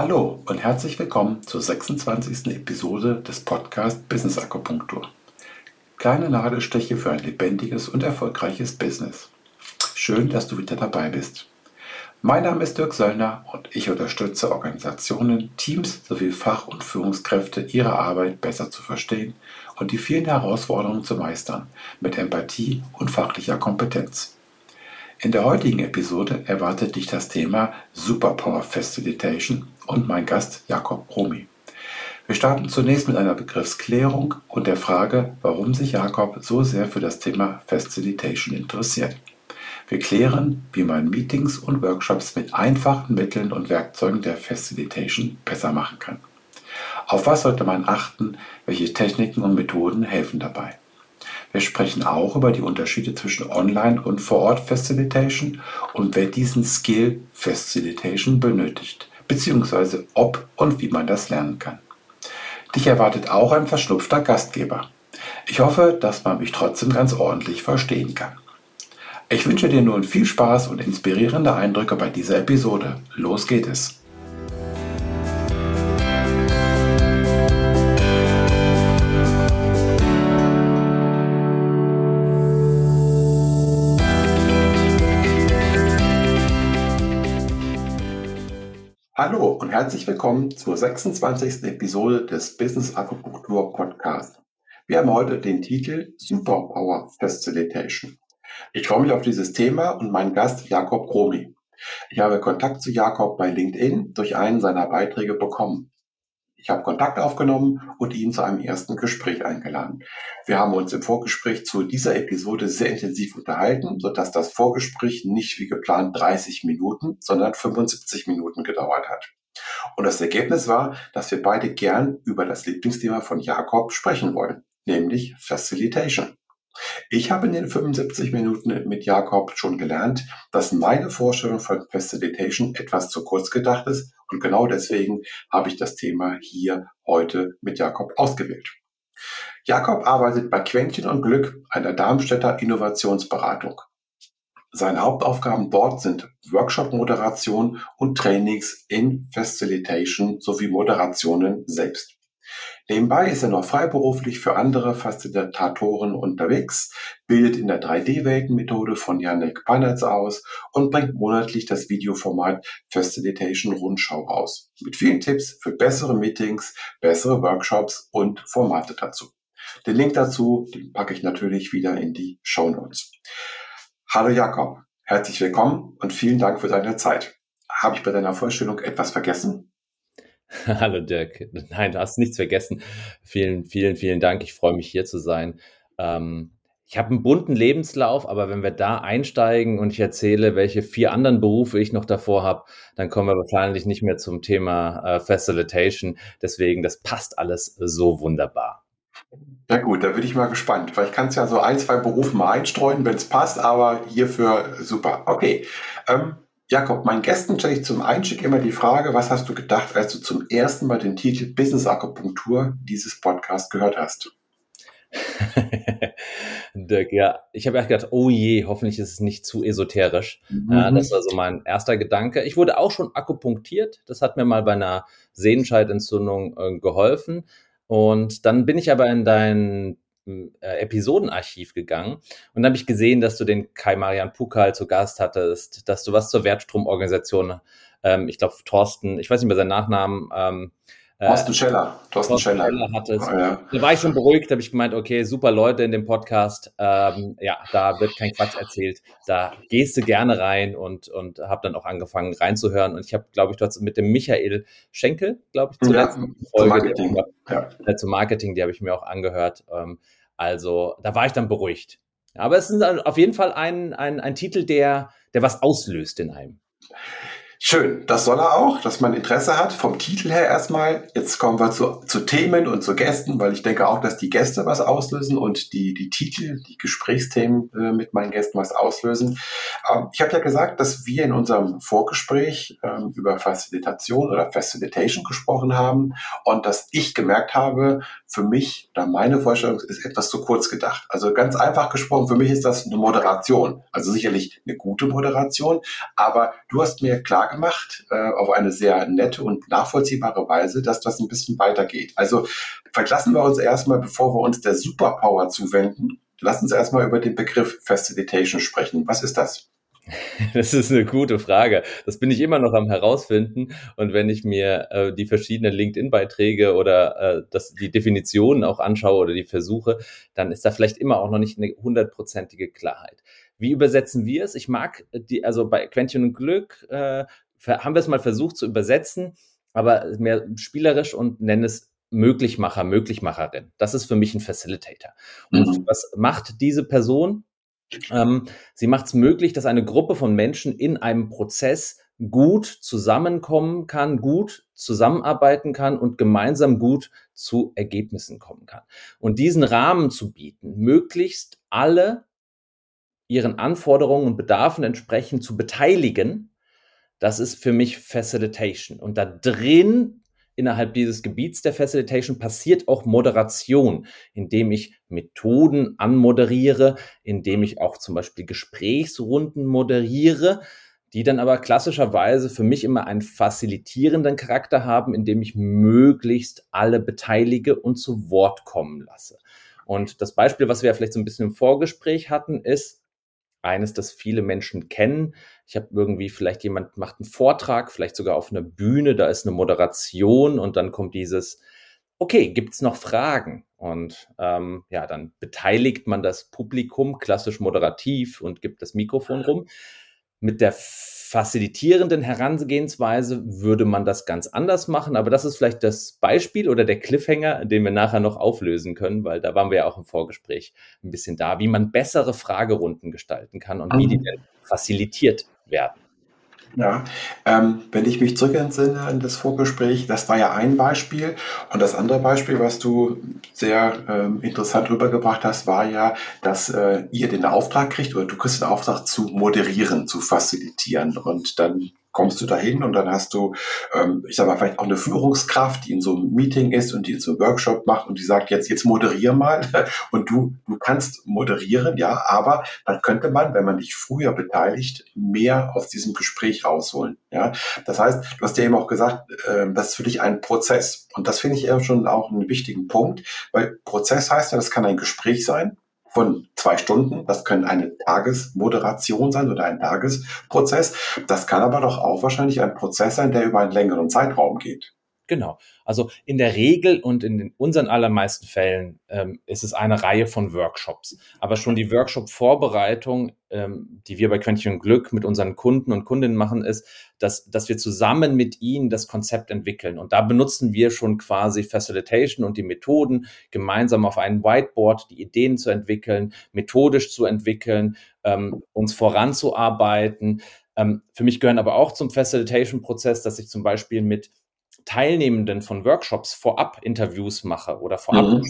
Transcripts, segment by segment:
Hallo und herzlich willkommen zur 26. Episode des Podcast Business Akupunktur. Kleine Nadelstiche für ein lebendiges und erfolgreiches Business. Schön, dass du wieder dabei bist. Mein Name ist Dirk Söllner und ich unterstütze Organisationen, Teams sowie Fach- und Führungskräfte, ihre Arbeit besser zu verstehen und die vielen Herausforderungen zu meistern, mit Empathie und fachlicher Kompetenz. In der heutigen Episode erwartet dich das Thema Superpower Facilitation und mein Gast Jakob Romi. Wir starten zunächst mit einer Begriffsklärung und der Frage, warum sich Jakob so sehr für das Thema Facilitation interessiert. Wir klären, wie man Meetings und Workshops mit einfachen Mitteln und Werkzeugen der Facilitation besser machen kann. Auf was sollte man achten? Welche Techniken und Methoden helfen dabei? Wir sprechen auch über die Unterschiede zwischen Online- und Vor-Ort-Facilitation und wer diesen Skill Facilitation benötigt, beziehungsweise ob und wie man das lernen kann. Dich erwartet auch ein verschnupfter Gastgeber. Ich hoffe, dass man mich trotzdem ganz ordentlich verstehen kann. Ich wünsche dir nun viel Spaß und inspirierende Eindrücke bei dieser Episode. Los geht es! Hallo und herzlich willkommen zur 26. Episode des Business Akupunktur Podcast. Wir haben heute den Titel Superpower Facilitation. Ich freue mich auf dieses Thema und meinen Gast Jakob Romi. Ich habe Kontakt zu Jakob bei LinkedIn durch einen seiner Beiträge bekommen. Ich habe Kontakt aufgenommen und ihn zu einem ersten Gespräch eingeladen. Wir haben uns im Vorgespräch zu dieser Episode sehr intensiv unterhalten, sodass das Vorgespräch nicht wie geplant 30 Minuten, sondern 75 Minuten gedauert hat. Und das Ergebnis war, dass wir beide gern über das Lieblingsthema von Jakob sprechen wollen, nämlich Facilitation. Ich habe in den 75 Minuten mit Jakob schon gelernt, dass meine Vorstellung von Facilitation etwas zu kurz gedacht ist und genau deswegen habe ich das Thema hier heute mit Jakob ausgewählt. Jakob arbeitet bei Quäntchen und Glück, einer Darmstädter Innovationsberatung. Seine Hauptaufgaben dort sind Workshop-Moderation und Trainings in Facilitation sowie Moderationen selbst. Nebenbei ist er noch freiberuflich für andere Facilitatoren unterwegs, bildet in der 3D-Welten-Methode von Janek Panetz aus und bringt monatlich das Videoformat Facilitation Rundschau raus. Mit vielen Tipps für bessere Meetings, bessere Workshops und Formate dazu. Den Link dazu, den packe ich natürlich wieder in die Show Notes. Hallo Jakob, herzlich willkommen und vielen Dank für deine Zeit. Habe ich bei deiner Vorstellung etwas vergessen? Hallo Dirk. Nein, du hast nichts vergessen. Vielen, vielen, vielen Dank. Ich freue mich hier zu sein. Ähm, ich habe einen bunten Lebenslauf, aber wenn wir da einsteigen und ich erzähle, welche vier anderen Berufe ich noch davor habe, dann kommen wir wahrscheinlich nicht mehr zum Thema äh, Facilitation. Deswegen, das passt alles so wunderbar. Ja gut, da bin ich mal gespannt, weil ich kann es ja so ein, zwei Berufe mal einstreuen, wenn es passt, aber hierfür super. Okay. Ähm, Jakob, meinen Gästen stelle ich zum Einstieg immer die Frage, was hast du gedacht, als du zum ersten Mal den Titel Business Akupunktur dieses Podcast gehört hast? Dirk, ja, ich habe erst gedacht, oh je, hoffentlich ist es nicht zu esoterisch. Mhm. Ja, das war so mein erster Gedanke. Ich wurde auch schon akupunktiert. Das hat mir mal bei einer Sehenscheidentzündung äh, geholfen. Und dann bin ich aber in dein äh, Episodenarchiv gegangen und dann habe ich gesehen, dass du den Kai Marian Pukal zu Gast hattest, dass du was zur Wertstromorganisation, ähm, ich glaube Thorsten, ich weiß nicht mehr seinen Nachnamen, ähm, äh, Thorsten Scheller. Thorsten, Thorsten Scheller. Scheller hattest. Oh, ja. Da war ich schon beruhigt, habe ich gemeint, okay, super Leute in dem Podcast. Ähm, ja, da wird kein Quatsch erzählt. Da gehst du gerne rein und, und habe dann auch angefangen reinzuhören. Und ich habe, glaube ich, dort mit dem Michael Schenkel, glaube ich, zuletzt ja, Folge. Marketing. Ja. Äh, zum Marketing, die habe ich mir auch angehört. Ähm, also da war ich dann beruhigt. Aber es ist auf jeden Fall ein, ein, ein Titel, der, der was auslöst in einem. Schön, das soll er auch, dass man Interesse hat. Vom Titel her erstmal. Jetzt kommen wir zu, zu Themen und zu Gästen, weil ich denke auch, dass die Gäste was auslösen und die, die Titel, die Gesprächsthemen äh, mit meinen Gästen was auslösen. Ähm, ich habe ja gesagt, dass wir in unserem Vorgespräch ähm, über Facilitation oder Facilitation gesprochen haben und dass ich gemerkt habe, für mich oder meine Vorstellung ist etwas zu kurz gedacht. Also ganz einfach gesprochen, für mich ist das eine Moderation. Also sicherlich eine gute Moderation, aber du hast mir klar klar äh, auf eine sehr nette und nachvollziehbare Weise, dass das ein bisschen weitergeht. Also verlassen wir uns erstmal, bevor wir uns der Superpower zuwenden, lass uns erstmal über den Begriff Facilitation sprechen. Was ist das? Das ist eine gute Frage. Das bin ich immer noch am herausfinden. Und wenn ich mir äh, die verschiedenen LinkedIn-Beiträge oder äh, das, die Definitionen auch anschaue oder die Versuche, dann ist da vielleicht immer auch noch nicht eine hundertprozentige Klarheit. Wie übersetzen wir es? Ich mag die, also bei Quentin und Glück äh, haben wir es mal versucht zu übersetzen, aber mehr spielerisch und nennen es Möglichmacher, Möglichmacherin. Das ist für mich ein Facilitator. Und mhm. was macht diese Person? Ähm, sie macht es möglich, dass eine Gruppe von Menschen in einem Prozess gut zusammenkommen kann, gut zusammenarbeiten kann und gemeinsam gut zu Ergebnissen kommen kann. Und diesen Rahmen zu bieten, möglichst alle ihren Anforderungen und Bedarfen entsprechend zu beteiligen, das ist für mich Facilitation. Und da drin innerhalb dieses Gebiets der Facilitation passiert auch Moderation, indem ich Methoden anmoderiere, indem ich auch zum Beispiel Gesprächsrunden moderiere, die dann aber klassischerweise für mich immer einen facilitierenden Charakter haben, indem ich möglichst alle beteilige und zu Wort kommen lasse. Und das Beispiel, was wir vielleicht so ein bisschen im Vorgespräch hatten, ist, eines, das viele Menschen kennen. Ich habe irgendwie vielleicht jemand macht einen Vortrag, vielleicht sogar auf einer Bühne, da ist eine Moderation und dann kommt dieses, okay, gibt's noch Fragen? Und ähm, ja, dann beteiligt man das Publikum klassisch moderativ und gibt das Mikrofon rum. Mit der facilitierenden Herangehensweise würde man das ganz anders machen, aber das ist vielleicht das Beispiel oder der Cliffhanger, den wir nachher noch auflösen können, weil da waren wir ja auch im Vorgespräch ein bisschen da, wie man bessere Fragerunden gestalten kann und wie die mhm. denn facilitiert werden. Ja, ähm, wenn ich mich zurück entsinne an das Vorgespräch, das war ja ein Beispiel. Und das andere Beispiel, was du sehr ähm, interessant rübergebracht hast, war ja, dass äh, ihr den Auftrag kriegt oder du kriegst den Auftrag zu moderieren, zu facilitieren. Und dann kommst du dahin und dann hast du, ähm, ich sag mal, vielleicht auch eine Führungskraft, die in so einem Meeting ist und die in so einem Workshop macht und die sagt, jetzt, jetzt moderier mal. Und du, du kannst moderieren, ja, aber dann könnte man, wenn man dich früher beteiligt, mehr aus diesem Gespräch rausholen. Ja, das heißt, du hast ja eben auch gesagt, äh, das ist für dich ein Prozess. Und das finde ich eher schon auch einen wichtigen Punkt, weil Prozess heißt ja, das kann ein Gespräch sein von zwei Stunden. Das können eine Tagesmoderation sein oder ein Tagesprozess. Das kann aber doch auch wahrscheinlich ein Prozess sein, der über einen längeren Zeitraum geht. Genau. Also in der Regel und in unseren allermeisten Fällen ähm, ist es eine Reihe von Workshops. Aber schon die Workshop-Vorbereitung, ähm, die wir bei Quäntchen Glück mit unseren Kunden und Kundinnen machen, ist, dass, dass wir zusammen mit ihnen das Konzept entwickeln. Und da benutzen wir schon quasi Facilitation und die Methoden, gemeinsam auf einem Whiteboard die Ideen zu entwickeln, methodisch zu entwickeln, ähm, uns voranzuarbeiten. Ähm, für mich gehören aber auch zum Facilitation-Prozess, dass ich zum Beispiel mit Teilnehmenden von Workshops vorab Interviews mache oder vorab mhm.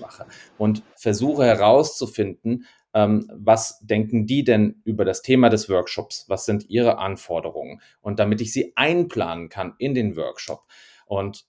mache und versuche herauszufinden, ähm, was denken die denn über das Thema des Workshops? Was sind ihre Anforderungen? Und damit ich sie einplanen kann in den Workshop. Und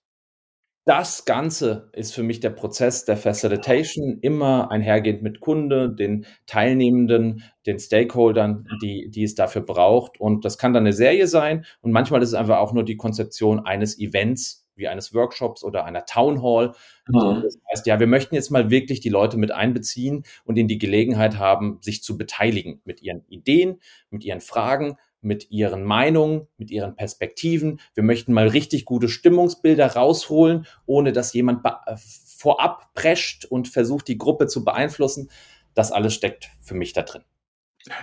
das Ganze ist für mich der Prozess der Facilitation immer einhergehend mit Kunde, den Teilnehmenden, den Stakeholdern, die, die es dafür braucht. Und das kann dann eine Serie sein. Und manchmal ist es einfach auch nur die Konzeption eines Events, wie eines Workshops oder einer Town Hall. Mhm. Das heißt, ja, wir möchten jetzt mal wirklich die Leute mit einbeziehen und ihnen die Gelegenheit haben, sich zu beteiligen mit ihren Ideen, mit ihren Fragen, mit ihren Meinungen, mit ihren Perspektiven. Wir möchten mal richtig gute Stimmungsbilder rausholen, ohne dass jemand äh, vorab prescht und versucht, die Gruppe zu beeinflussen. Das alles steckt für mich da drin.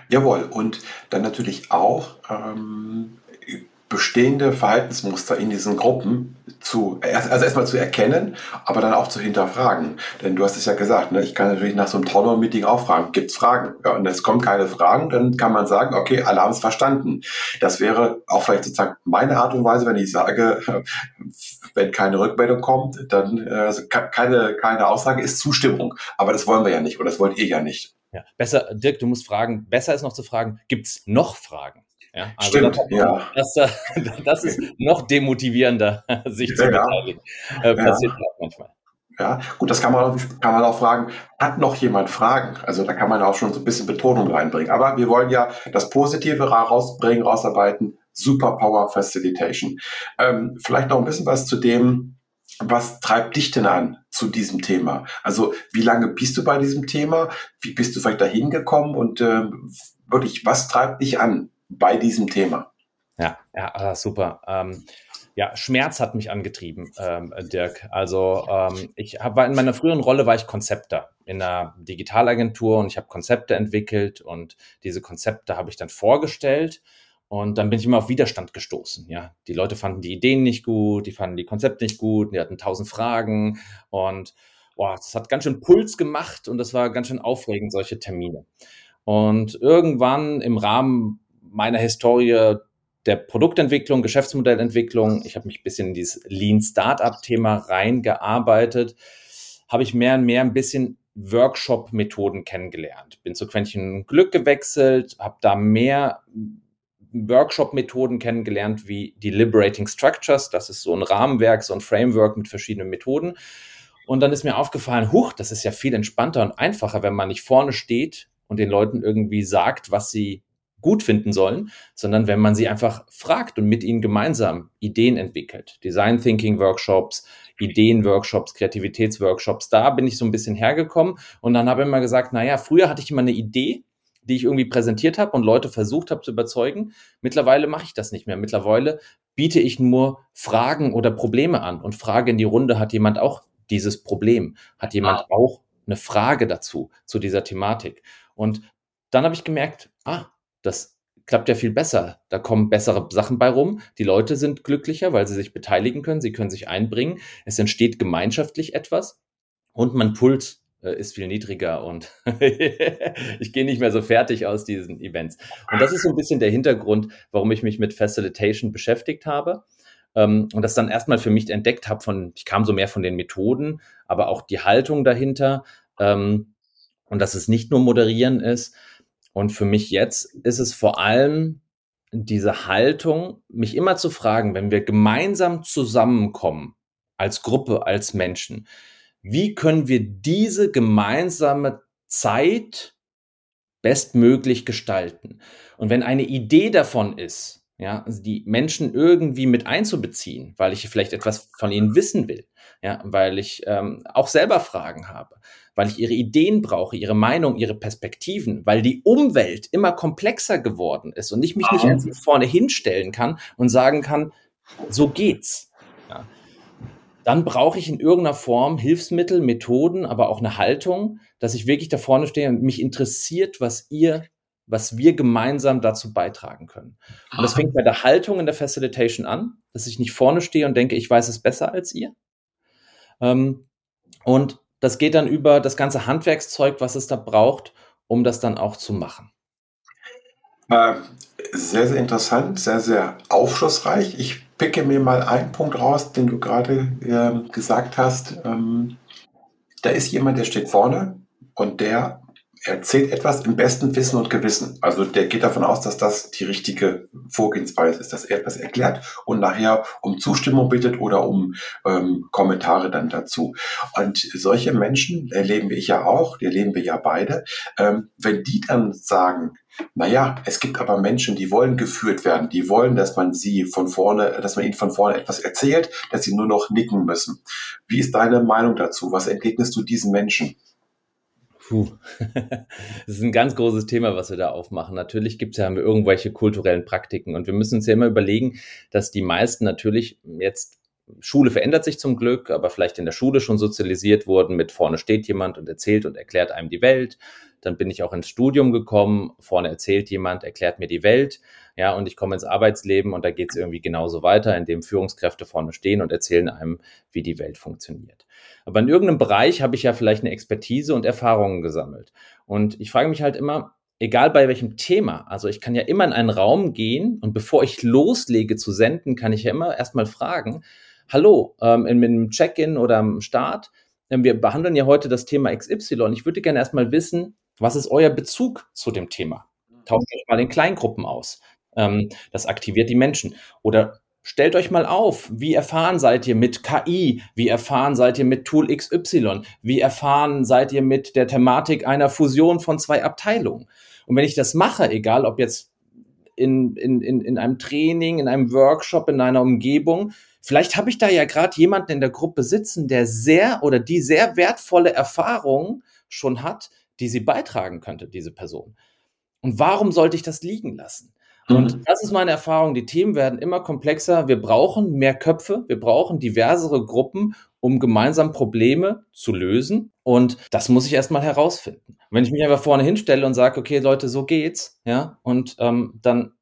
Jawohl, und dann natürlich auch ähm, bestehende Verhaltensmuster in diesen Gruppen zu, also erstmal zu erkennen, aber dann auch zu hinterfragen. Denn du hast es ja gesagt, ne, ich kann natürlich nach so einem Townhall-Meeting auch fragen, gibt's Fragen? Ja, und es kommen keine Fragen, dann kann man sagen, okay, haben es verstanden. Das wäre auch vielleicht sozusagen meine Art und Weise, wenn ich sage, wenn keine Rückmeldung kommt, dann also keine, keine Aussage ist Zustimmung. Aber das wollen wir ja nicht oder das wollt ihr ja nicht. Ja, besser, Dirk, du musst fragen, besser ist noch zu fragen, gibt's noch Fragen? Ja, also Stimmt, das, ja. Das, das, ist noch demotivierender, sich zu beteiligen. Äh, passiert auch manchmal. Ja, gut, das kann man, auch, kann man auch fragen, hat noch jemand Fragen? Also da kann man auch schon so ein bisschen Betonung reinbringen. Aber wir wollen ja das Positive rausbringen, rausarbeiten. Superpower Facilitation. Ähm, vielleicht noch ein bisschen was zu dem, was treibt dich denn an zu diesem Thema? Also wie lange bist du bei diesem Thema? Wie bist du vielleicht dahin gekommen? Und äh, wirklich, was treibt dich an bei diesem Thema? Ja, ja, ah, super. Ähm, ja, Schmerz hat mich angetrieben, ähm, Dirk. Also ähm, ich hab, war in meiner früheren Rolle war ich Konzepter in einer Digitalagentur und ich habe Konzepte entwickelt und diese Konzepte habe ich dann vorgestellt und dann bin ich immer auf Widerstand gestoßen. Ja, die Leute fanden die Ideen nicht gut, die fanden die Konzepte nicht gut, die hatten tausend Fragen und boah, das hat ganz schön Puls gemacht und das war ganz schön aufregend, solche Termine. Und irgendwann im Rahmen meiner Historie der Produktentwicklung, Geschäftsmodellentwicklung, ich habe mich ein bisschen in dieses Lean Startup-Thema reingearbeitet, habe ich mehr und mehr ein bisschen Workshop-Methoden kennengelernt. Bin zu Quäntchen Glück gewechselt, habe da mehr Workshop-Methoden kennengelernt wie die Liberating Structures. Das ist so ein Rahmenwerk, so ein Framework mit verschiedenen Methoden. Und dann ist mir aufgefallen, huch, das ist ja viel entspannter und einfacher, wenn man nicht vorne steht und den Leuten irgendwie sagt, was sie gut finden sollen, sondern wenn man sie einfach fragt und mit ihnen gemeinsam Ideen entwickelt. Design Thinking Workshops, Ideen-Workshops, Kreativitätsworkshops, da bin ich so ein bisschen hergekommen und dann habe ich immer gesagt, naja, früher hatte ich immer eine Idee, die ich irgendwie präsentiert habe und Leute versucht habe zu überzeugen. Mittlerweile mache ich das nicht mehr. Mittlerweile biete ich nur Fragen oder Probleme an und frage in die Runde, hat jemand auch dieses Problem? Hat jemand ah. auch eine Frage dazu, zu dieser Thematik? Und dann habe ich gemerkt, ah, das klappt ja viel besser. Da kommen bessere Sachen bei rum. Die Leute sind glücklicher, weil sie sich beteiligen können, sie können sich einbringen. Es entsteht gemeinschaftlich etwas und mein Puls äh, ist viel niedriger und ich gehe nicht mehr so fertig aus diesen Events. Und das ist so ein bisschen der Hintergrund, warum ich mich mit Facilitation beschäftigt habe. Ähm, und das dann erstmal für mich entdeckt habe von, ich kam so mehr von den Methoden, aber auch die Haltung dahinter. Ähm, und dass es nicht nur moderieren ist, und für mich jetzt ist es vor allem diese Haltung, mich immer zu fragen, wenn wir gemeinsam zusammenkommen, als Gruppe, als Menschen, wie können wir diese gemeinsame Zeit bestmöglich gestalten? Und wenn eine Idee davon ist, ja, also die Menschen irgendwie mit einzubeziehen, weil ich vielleicht etwas von ihnen wissen will, ja, weil ich ähm, auch selber Fragen habe, weil ich ihre Ideen brauche, ihre Meinung, ihre Perspektiven, weil die Umwelt immer komplexer geworden ist und ich mich nicht einfach vorne hinstellen kann und sagen kann, so geht's. Ja. Dann brauche ich in irgendeiner Form Hilfsmittel, Methoden, aber auch eine Haltung, dass ich wirklich da vorne stehe und mich interessiert, was ihr was wir gemeinsam dazu beitragen können. Und das fängt bei der Haltung in der Facilitation an, dass ich nicht vorne stehe und denke, ich weiß es besser als ihr. Ähm, und das geht dann über das ganze Handwerkszeug, was es da braucht, um das dann auch zu machen. Äh, sehr, sehr interessant, sehr, sehr aufschlussreich. Ich picke mir mal einen Punkt raus, den du gerade äh, gesagt hast. Ähm, da ist jemand, der steht vorne und der erzählt etwas im besten Wissen und Gewissen. Also der geht davon aus, dass das die richtige Vorgehensweise ist, dass er etwas erklärt und nachher um Zustimmung bittet oder um ähm, Kommentare dann dazu. Und solche Menschen erleben wir ja auch, die erleben wir ja beide. Ähm, wenn die dann sagen, naja, es gibt aber Menschen, die wollen geführt werden, die wollen, dass man sie von vorne, dass man ihnen von vorne etwas erzählt, dass sie nur noch nicken müssen. Wie ist deine Meinung dazu? Was entgegnest du diesen Menschen? Puh, das ist ein ganz großes Thema, was wir da aufmachen. Natürlich gibt es ja irgendwelche kulturellen Praktiken und wir müssen uns ja immer überlegen, dass die meisten natürlich jetzt Schule verändert sich zum Glück, aber vielleicht in der Schule schon sozialisiert wurden mit vorne steht jemand und erzählt und erklärt einem die Welt. Dann bin ich auch ins Studium gekommen, vorne erzählt jemand, erklärt mir die Welt. Ja, und ich komme ins Arbeitsleben und da geht es irgendwie genauso weiter, indem Führungskräfte vorne stehen und erzählen einem, wie die Welt funktioniert. Aber in irgendeinem Bereich habe ich ja vielleicht eine Expertise und Erfahrungen gesammelt. Und ich frage mich halt immer, egal bei welchem Thema, also ich kann ja immer in einen Raum gehen und bevor ich loslege zu senden, kann ich ja immer erstmal fragen, hallo, ähm, in, in Check-in oder am Start, ähm, wir behandeln ja heute das Thema XY. Ich würde gerne erstmal wissen, was ist euer Bezug zu dem Thema? Tauscht euch mal in Kleingruppen aus. Ähm, das aktiviert die Menschen. Oder stellt euch mal auf, wie erfahren seid ihr mit KI? Wie erfahren seid ihr mit Tool XY? Wie erfahren seid ihr mit der Thematik einer Fusion von zwei Abteilungen? Und wenn ich das mache, egal ob jetzt in, in, in, in einem Training, in einem Workshop, in einer Umgebung. Vielleicht habe ich da ja gerade jemanden in der Gruppe sitzen, der sehr oder die sehr wertvolle Erfahrungen schon hat, die sie beitragen könnte, diese Person. Und warum sollte ich das liegen lassen? Und mhm. das ist meine Erfahrung. Die Themen werden immer komplexer. Wir brauchen mehr Köpfe. Wir brauchen diversere Gruppen, um gemeinsam Probleme zu lösen. Und das muss ich erstmal herausfinden. Wenn ich mich einfach vorne hinstelle und sage, okay, Leute, so geht's, ja, und ähm, dann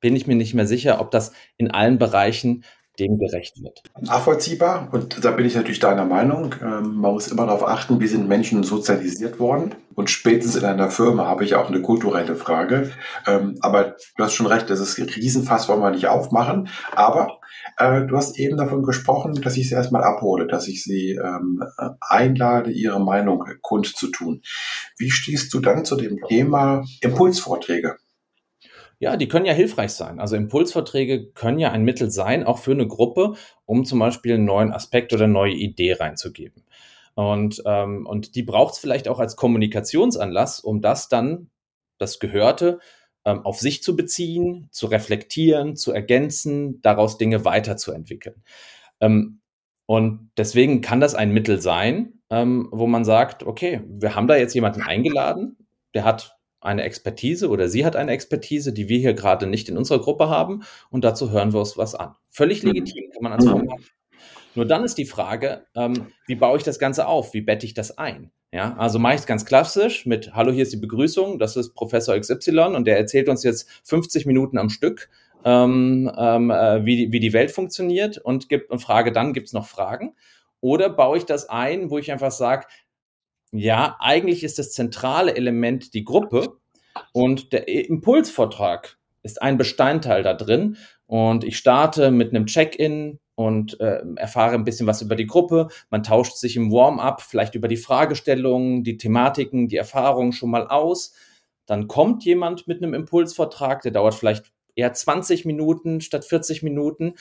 bin ich mir nicht mehr sicher, ob das in allen Bereichen dem gerecht wird. Nachvollziehbar. Und da bin ich natürlich deiner Meinung. Ähm, man muss immer darauf achten, wie sind Menschen sozialisiert worden. Und spätestens in einer Firma habe ich auch eine kulturelle Frage. Ähm, aber du hast schon recht, das ist ein Riesenfass, wollen wir nicht aufmachen. Aber äh, du hast eben davon gesprochen, dass ich sie erstmal abhole, dass ich sie ähm, einlade, ihre Meinung kundzutun. Wie stehst du dann zu dem Thema Impulsvorträge? Ja, die können ja hilfreich sein. Also Impulsverträge können ja ein Mittel sein, auch für eine Gruppe, um zum Beispiel einen neuen Aspekt oder eine neue Idee reinzugeben. Und, ähm, und die braucht es vielleicht auch als Kommunikationsanlass, um das dann, das Gehörte, ähm, auf sich zu beziehen, zu reflektieren, zu ergänzen, daraus Dinge weiterzuentwickeln. Ähm, und deswegen kann das ein Mittel sein, ähm, wo man sagt, okay, wir haben da jetzt jemanden eingeladen, der hat eine Expertise oder sie hat eine Expertise, die wir hier gerade nicht in unserer Gruppe haben und dazu hören wir uns was an. Völlig mhm. legitim, kann man als Format. Nur dann ist die Frage, ähm, wie baue ich das Ganze auf? Wie bette ich das ein? Ja, also mache ich es ganz klassisch mit Hallo, hier ist die Begrüßung, das ist Professor XY und der erzählt uns jetzt 50 Minuten am Stück, ähm, ähm, äh, wie, wie die Welt funktioniert und gibt und frage dann, gibt es noch Fragen? Oder baue ich das ein, wo ich einfach sage, ja, eigentlich ist das zentrale Element die Gruppe und der Impulsvortrag ist ein Bestandteil da drin. Und ich starte mit einem Check-in und äh, erfahre ein bisschen was über die Gruppe. Man tauscht sich im Warm-up vielleicht über die Fragestellungen, die Thematiken, die Erfahrungen schon mal aus. Dann kommt jemand mit einem Impulsvortrag, der dauert vielleicht eher 20 Minuten statt 40 Minuten.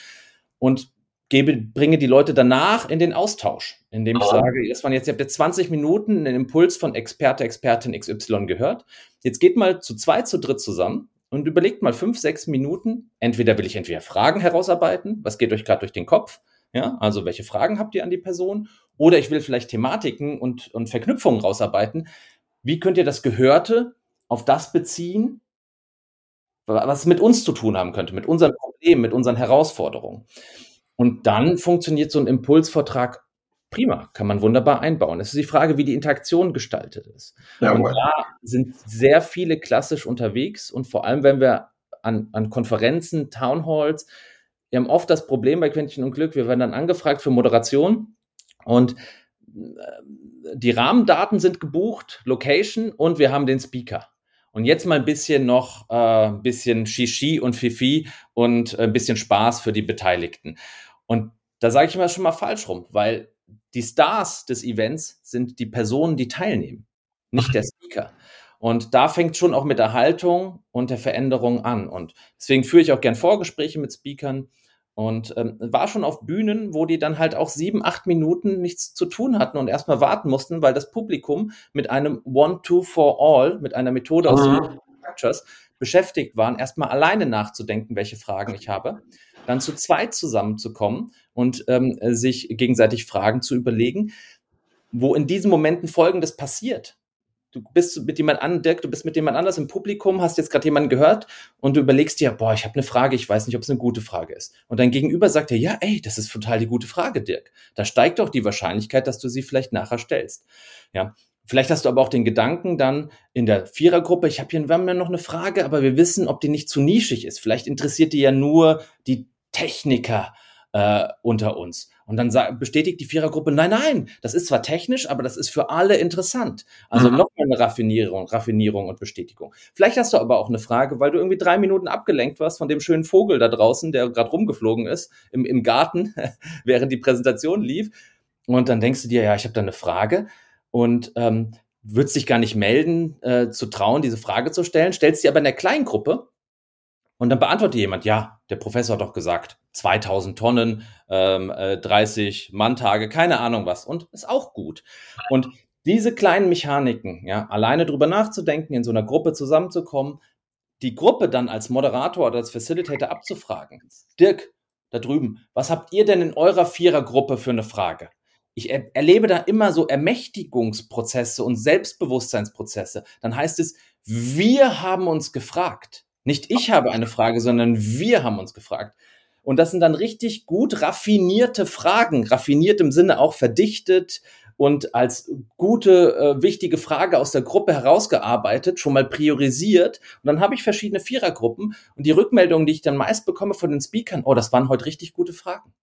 Und gebe, bringe die Leute danach in den Austausch, indem ich sage, das waren jetzt, ihr habt jetzt 20 Minuten einen Impuls von Experte, Expertin XY gehört. Jetzt geht mal zu zwei, zu dritt zusammen und überlegt mal fünf, sechs Minuten. Entweder will ich entweder Fragen herausarbeiten, was geht euch gerade durch den Kopf? Ja, also welche Fragen habt ihr an die Person? Oder ich will vielleicht Thematiken und, und Verknüpfungen rausarbeiten. Wie könnt ihr das Gehörte auf das beziehen, was es mit uns zu tun haben könnte, mit unseren Problemen, mit unseren Herausforderungen? Und dann funktioniert so ein Impulsvortrag prima, kann man wunderbar einbauen. Es ist die Frage, wie die Interaktion gestaltet ist. Jawohl. Und da sind sehr viele klassisch unterwegs und vor allem, wenn wir an, an Konferenzen, Townhalls, wir haben oft das Problem bei Quäntchen und Glück, wir werden dann angefragt für Moderation und äh, die Rahmendaten sind gebucht, Location und wir haben den Speaker. Und jetzt mal ein bisschen noch, äh, bisschen Shishi und Fifi und ein bisschen Spaß für die Beteiligten. Und da sage ich immer schon mal falsch rum, weil die Stars des Events sind die Personen, die teilnehmen, nicht der Speaker. Und da fängt schon auch mit der Haltung und der Veränderung an. Und deswegen führe ich auch gern Vorgespräche mit Speakern und ähm, war schon auf Bühnen, wo die dann halt auch sieben, acht Minuten nichts zu tun hatten und erstmal warten mussten, weil das Publikum mit einem One, Two, For All, mit einer Methode aus mhm. Structures beschäftigt waren, erstmal alleine nachzudenken, welche Fragen ich habe dann zu zweit zusammenzukommen und ähm, sich gegenseitig Fragen zu überlegen, wo in diesen Momenten Folgendes passiert. Du bist mit jemand an, Dirk, du bist mit jemand anders im Publikum, hast jetzt gerade jemanden gehört und du überlegst dir, boah, ich habe eine Frage, ich weiß nicht, ob es eine gute Frage ist. Und dein Gegenüber sagt dir, ja, ey, das ist total die gute Frage, Dirk. Da steigt doch die Wahrscheinlichkeit, dass du sie vielleicht nachher stellst. Ja, Vielleicht hast du aber auch den Gedanken dann in der Vierergruppe, ich habe hier, wir haben ja noch eine Frage, aber wir wissen, ob die nicht zu nischig ist. Vielleicht interessiert die ja nur die Techniker äh, unter uns. Und dann bestätigt die Vierergruppe, nein, nein, das ist zwar technisch, aber das ist für alle interessant. Also mhm. noch eine Raffinierung, Raffinierung und Bestätigung. Vielleicht hast du aber auch eine Frage, weil du irgendwie drei Minuten abgelenkt warst von dem schönen Vogel da draußen, der gerade rumgeflogen ist im, im Garten, während die Präsentation lief. Und dann denkst du dir, ja, ich habe da eine Frage und ähm, würdest dich gar nicht melden, äh, zu trauen, diese Frage zu stellen, stellst sie aber in der Kleingruppe und dann beantwortet jemand, ja, der Professor hat doch gesagt, 2000 Tonnen, ähm, äh, 30 Manntage, keine Ahnung was. Und ist auch gut. Und diese kleinen Mechaniken, ja, alleine drüber nachzudenken, in so einer Gruppe zusammenzukommen, die Gruppe dann als Moderator oder als Facilitator abzufragen. Dirk, da drüben, was habt ihr denn in eurer Vierergruppe für eine Frage? Ich er erlebe da immer so Ermächtigungsprozesse und Selbstbewusstseinsprozesse. Dann heißt es, wir haben uns gefragt. Nicht ich habe eine Frage, sondern wir haben uns gefragt. Und das sind dann richtig gut raffinierte Fragen, raffiniert im Sinne auch verdichtet und als gute, äh, wichtige Frage aus der Gruppe herausgearbeitet, schon mal priorisiert. Und dann habe ich verschiedene Vierergruppen und die Rückmeldungen, die ich dann meist bekomme von den Speakern, oh, das waren heute richtig gute Fragen.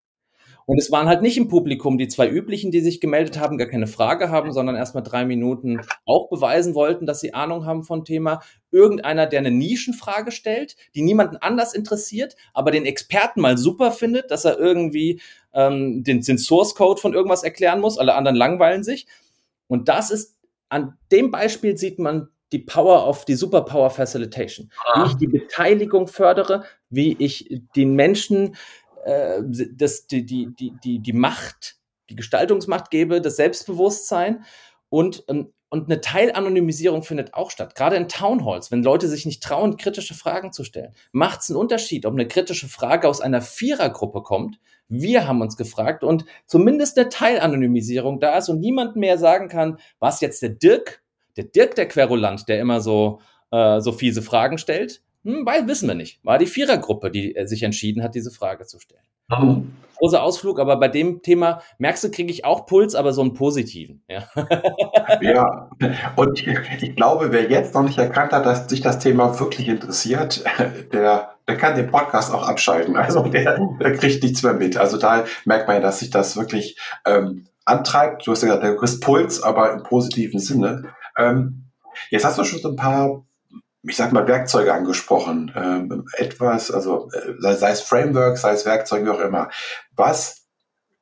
Und es waren halt nicht im Publikum die zwei üblichen, die sich gemeldet haben, gar keine Frage haben, sondern erstmal drei Minuten auch beweisen wollten, dass sie Ahnung haben von Thema. Irgendeiner, der eine Nischenfrage stellt, die niemanden anders interessiert, aber den Experten mal super findet, dass er irgendwie ähm, den, den Source Code von irgendwas erklären muss. Alle anderen langweilen sich. Und das ist, an dem Beispiel sieht man die Power of die Superpower Facilitation. Wie ich die Beteiligung fördere, wie ich den Menschen äh, das, die, die, die, die, die Macht, die Gestaltungsmacht gebe, das Selbstbewusstsein und, ähm, und eine Teilanonymisierung findet auch statt. Gerade in Townhalls, wenn Leute sich nicht trauen, kritische Fragen zu stellen, macht es einen Unterschied, ob eine kritische Frage aus einer Vierergruppe kommt. Wir haben uns gefragt und zumindest eine Teilanonymisierung da ist und niemand mehr sagen kann, was jetzt der Dirk, der Dirk der Querulant, der immer so, äh, so fiese Fragen stellt, hm, weil wissen wir nicht. War die Vierergruppe, die äh, sich entschieden hat, diese Frage zu stellen. Mhm. Großer Ausflug, aber bei dem Thema, merkst du, kriege ich auch Puls, aber so einen positiven. Ja, ja. und ich, ich, glaube, wer jetzt noch nicht erkannt hat, dass sich das Thema wirklich interessiert, der, der kann den Podcast auch abschalten. Also der, der kriegt nichts mehr mit. Also da merkt man ja, dass sich das wirklich ähm, antreibt. Du hast ja gesagt, der kriegst Puls, aber im positiven Sinne. Ähm, jetzt hast du schon so ein paar ich sag mal, Werkzeuge angesprochen. Ähm, etwas, also äh, sei, sei es Framework, sei es Werkzeug, wie auch immer. Was